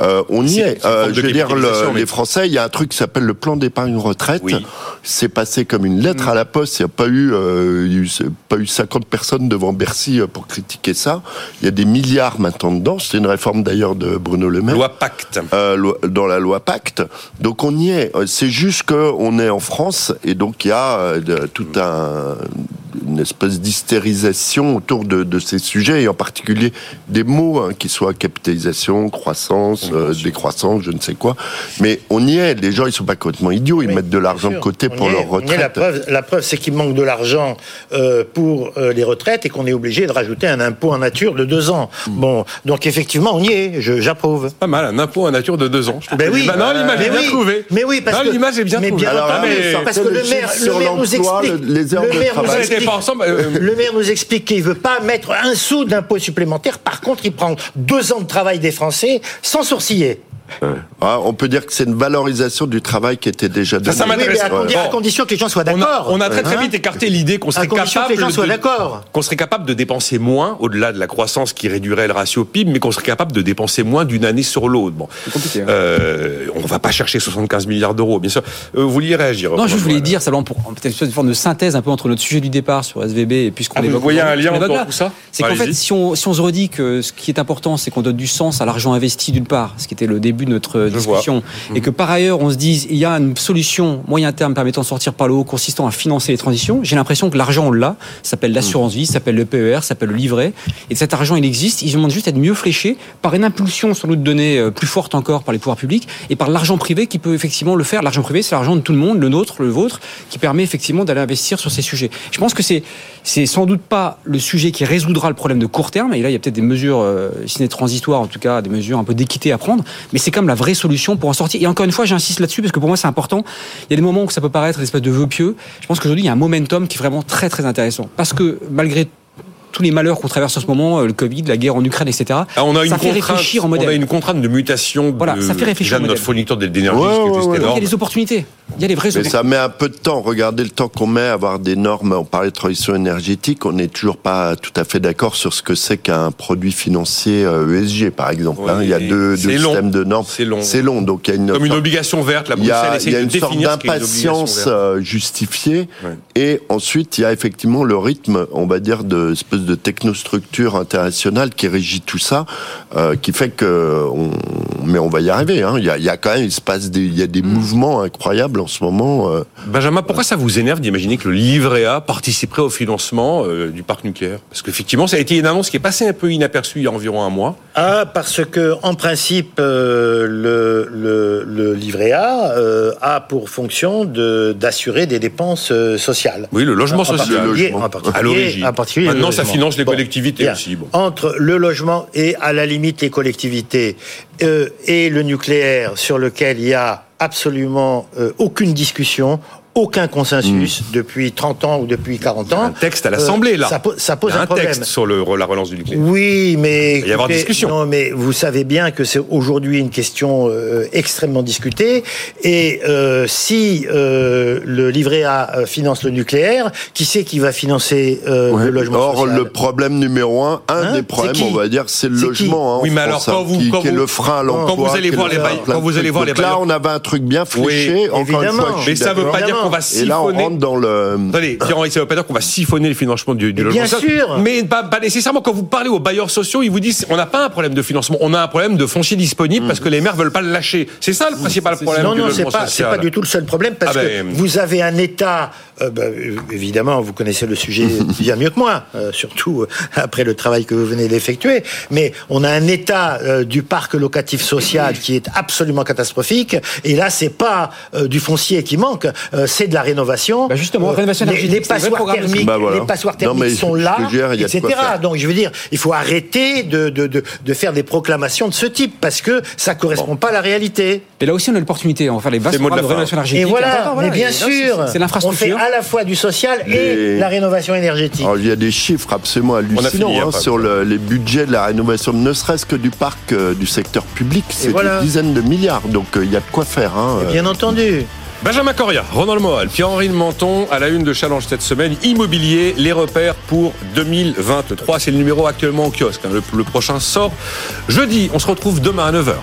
Euh, on y est. une Euh, je veux dire, le- capitalisation, mais- les Français, il y a un truc qui s'appelle le plan d'épargne retraite. Oui. C'est passé comme une lettre à la poste. Il n'y a pas eu, euh, eu pas eu 50 personnes devant Bercy euh, pour critiquer ça. Il y a des milliards maintenant dedans. C'est une réforme d'ailleurs de Bruno Le Maire. Loi Pacte. Euh, dans la loi Pacte. Donc on y est. C'est juste qu'on est en France et donc il y a euh, tout un une espèce d'hystérisation autour de, de ces sujets et en particulier des mots hein, qui soient capitalisation, croissance, euh, décroissance, je ne sais quoi. Mais on y est. Les gens ils sont pas complètement idiots. Ils Oui, mettent de l'argent de côté On pour est, leur est. La retraite. preuve, la preuve c'est qu'il manque de l'argent euh, pour euh, les retraites et qu'on est obligé de rajouter un impôt en nature de deux ans. Hmm. Bon, donc effectivement, on y est. Je- Pas mal, un impôt en nature de deux ans. Je trouve Ben que- oui. Bah non, l'image Mais est bien oui. trouvée. Mais oui, parce Non, que l'image est bien mais trouvée. bien Alors, entendu, mais- parce que le maire, le nous explique, le- les heures le de maire nous travail. Explique- ensemble, euh, le maire nous explique qu'il veut pas mettre un sou d'impôt supplémentaire. Par contre, il prend deux ans de travail des Français sans sourciller. Ah, on peut dire que c'est une valorisation du travail qui était déjà donné. ça Oui, mais m'intéresse. à, condi- à Bon. condition que les gens soient On a, d'accord. on a très très Hein vite écarté l'idée qu'on serait capable les gens soient de- d'accord. qu'on serait capable de dépenser moins au-delà de la croissance qui réduirait le ratio PIB, mais qu'on serait capable de dépenser moins d'une année sur l'autre. Bon, compliqué, hein. euh, on va pas chercher 75 milliards d'euros, bien sûr. Euh, vous vouliez réagir Non, je voulais Voilà. dire simplement pour peut-être une forme de synthèse un peu entre notre sujet du départ sur SVB et puisqu'on Ah, vous voyez un lien entre tout ça C'est qu'en fait, si on, si on se redit que ce qui est important, c'est qu'on donne du sens à l'argent investi d'une part, ce qui était le début début de notre Je discussion, et que par ailleurs on se dise il y a une solution moyen terme permettant de sortir par le haut, consistant à financer les transitions, j'ai l'impression que l'argent on l'a, ça s'appelle l'assurance vie, ça s'appelle le PER, ça s'appelle le livret, et cet argent il existe, il demande juste à être mieux fléché par une impulsion sans doute donnée euh, plus forte encore par les pouvoirs publics et par l'argent privé qui peut effectivement le faire. L'argent privé c'est l'argent de tout le monde, le nôtre, le vôtre, qui permet effectivement d'aller investir sur ces sujets. Je pense que c'est c'est sans doute pas le sujet qui résoudra le problème de court terme. Et là, il y a peut-être des mesures, euh, si ce n'est transitoires, en tout cas, des mesures un peu d'équité à prendre. Mais c'est quand même la vraie solution pour en sortir. Et encore une fois, j'insiste là-dessus parce que pour moi, c'est important. Il y a des moments où ça peut paraître une espèce de vœu pieux. Je pense qu'aujourd'hui, il y a un momentum qui est vraiment très, très intéressant. Parce que malgré tous les malheurs qu'on traverse en ce moment, euh, le Covid, la guerre en Ukraine, etc. Ah, on a une ça fait réfléchir en on modèle. a une contrainte de mutation Voilà, de, ça fait réfléchir déjà de au notre modèle. fournisseur d'énergie, Ouais, ouais. Il y a des opportunités. Il y a des vraies Mais ça met un peu de temps. Regardez le temps qu'on met à avoir des normes. On parlait de transition énergétique. On n'est toujours pas tout à fait d'accord sur ce que c'est qu'un produit financier euh, ESG, par exemple. Hein. Il y a deux, deux c'est long. systèmes de normes. C'est long. C'est long. Donc il y a une Comme une obligation verte, la il y Bruxelles a, il y a une sorte d'impatience euh, justifiée. Ouais. Et ensuite, il y a effectivement le rythme, on va dire, de espèce de technostructure internationale qui régit tout ça, euh, qui fait que, on, mais on va y arriver. Hein. Il, y a, il y a quand même, il se passe des, il y a des mouvements incroyables en ce moment. euh. Benjamin, pourquoi ça vous énerve d'imaginer que le livret A participerait au financement euh, du parc nucléaire? Parce qu'effectivement, ça a été une annonce qui est passée un peu inaperçue il y a environ un mois. Ah, parce que en principe, euh, le, le, le livret A euh, a pour fonction de d'assurer des dépenses sociales. Oui, le logement En social. particulier- logement. en particulier- À l'origine. en particulier le Maintenant, ça finance les Bon, collectivités bien. aussi. Bon. Entre le logement et à la limite les collectivités euh, et le nucléaire sur lequel il y a absolument euh, aucune discussion. Aucun consensus depuis 30 ans ou depuis 40 ans. Un texte à l'Assemblée, Euh, là. Ça, ça pose Il y a un un problème. texte sur le, la relance du nucléaire. Oui, mais Il va y avoir écoutez, discussion. Non, mais vous savez bien que c'est aujourd'hui une question euh, extrêmement discutée. Et euh, si euh, le livret A euh, finance le nucléaire, qui c'est qui va financer euh, Ouais. le logement Or, social le problème numéro un, un Hein des problèmes, on va dire, c'est le logement. hein, Oui, mais alors, France, quand hein, vous- qui, quand qui est vous- le frein à l'emploi. quand vous allez voir le les bailleurs- quand vous allez voir les Donc là, bailleurs- on avait un truc bien fléché. Oui, encore une fois, évidemment. je suis Mais ça veut pas dire. Qu'on va Et là, on siphonner. rentre dans le. Attendez, Pierre-Henri, ça veut pas dire qu'on va siphonner le financement du, logement bien social. sûr. Mais pas, pas nécessairement. Quand vous parlez aux bailleurs sociaux, ils vous disent on n'a pas un problème de financement, on a un problème de foncier disponible parce que les maires veulent pas le lâcher. C'est ça le principal problème Non, du non, c'est pas, pas du tout le seul problème parce Ah ben, que vous avez un État. euh, bah, euh, évidemment, vous connaissez le sujet bien mieux que moi, euh, surtout euh, après le travail que vous venez d'effectuer. Mais on a un État euh, du parc locatif social qui est absolument catastrophique. Et là, c'est pas euh, du foncier qui manque, euh, c'est de la rénovation. Bah justement, rénovation les, les passoires thermiques, Bah voilà. les passoires Non, mais thermiques sont là, etc. Donc, je veux dire, il faut arrêter de, de, de, de faire des proclamations de ce type parce que ça correspond pas à la réalité. Et là aussi, on a l'opportunité. On va faire les vastes de la rénovation énergétique. Et voilà, mais bien et sûr, c'est- C'est on fait l'infrastructure. à la fois du social et Les- la rénovation énergétique. Alors, il y a des chiffres absolument hallucinants hein, après. sur le- les budgets de la rénovation, ne serait-ce que du parc euh, du secteur public, c'est voilà. des dizaines de milliards. Donc euh, il y a de quoi faire. Hein, euh. Bien entendu. Benjamin Coria, Ronald Moal, Pierre-Henri de Menton à la une de Challenge cette semaine. Immobilier, les repères pour 2023. C'est le numéro actuellement au kiosque. hein. Le, le prochain sort jeudi. On se retrouve demain à 9h.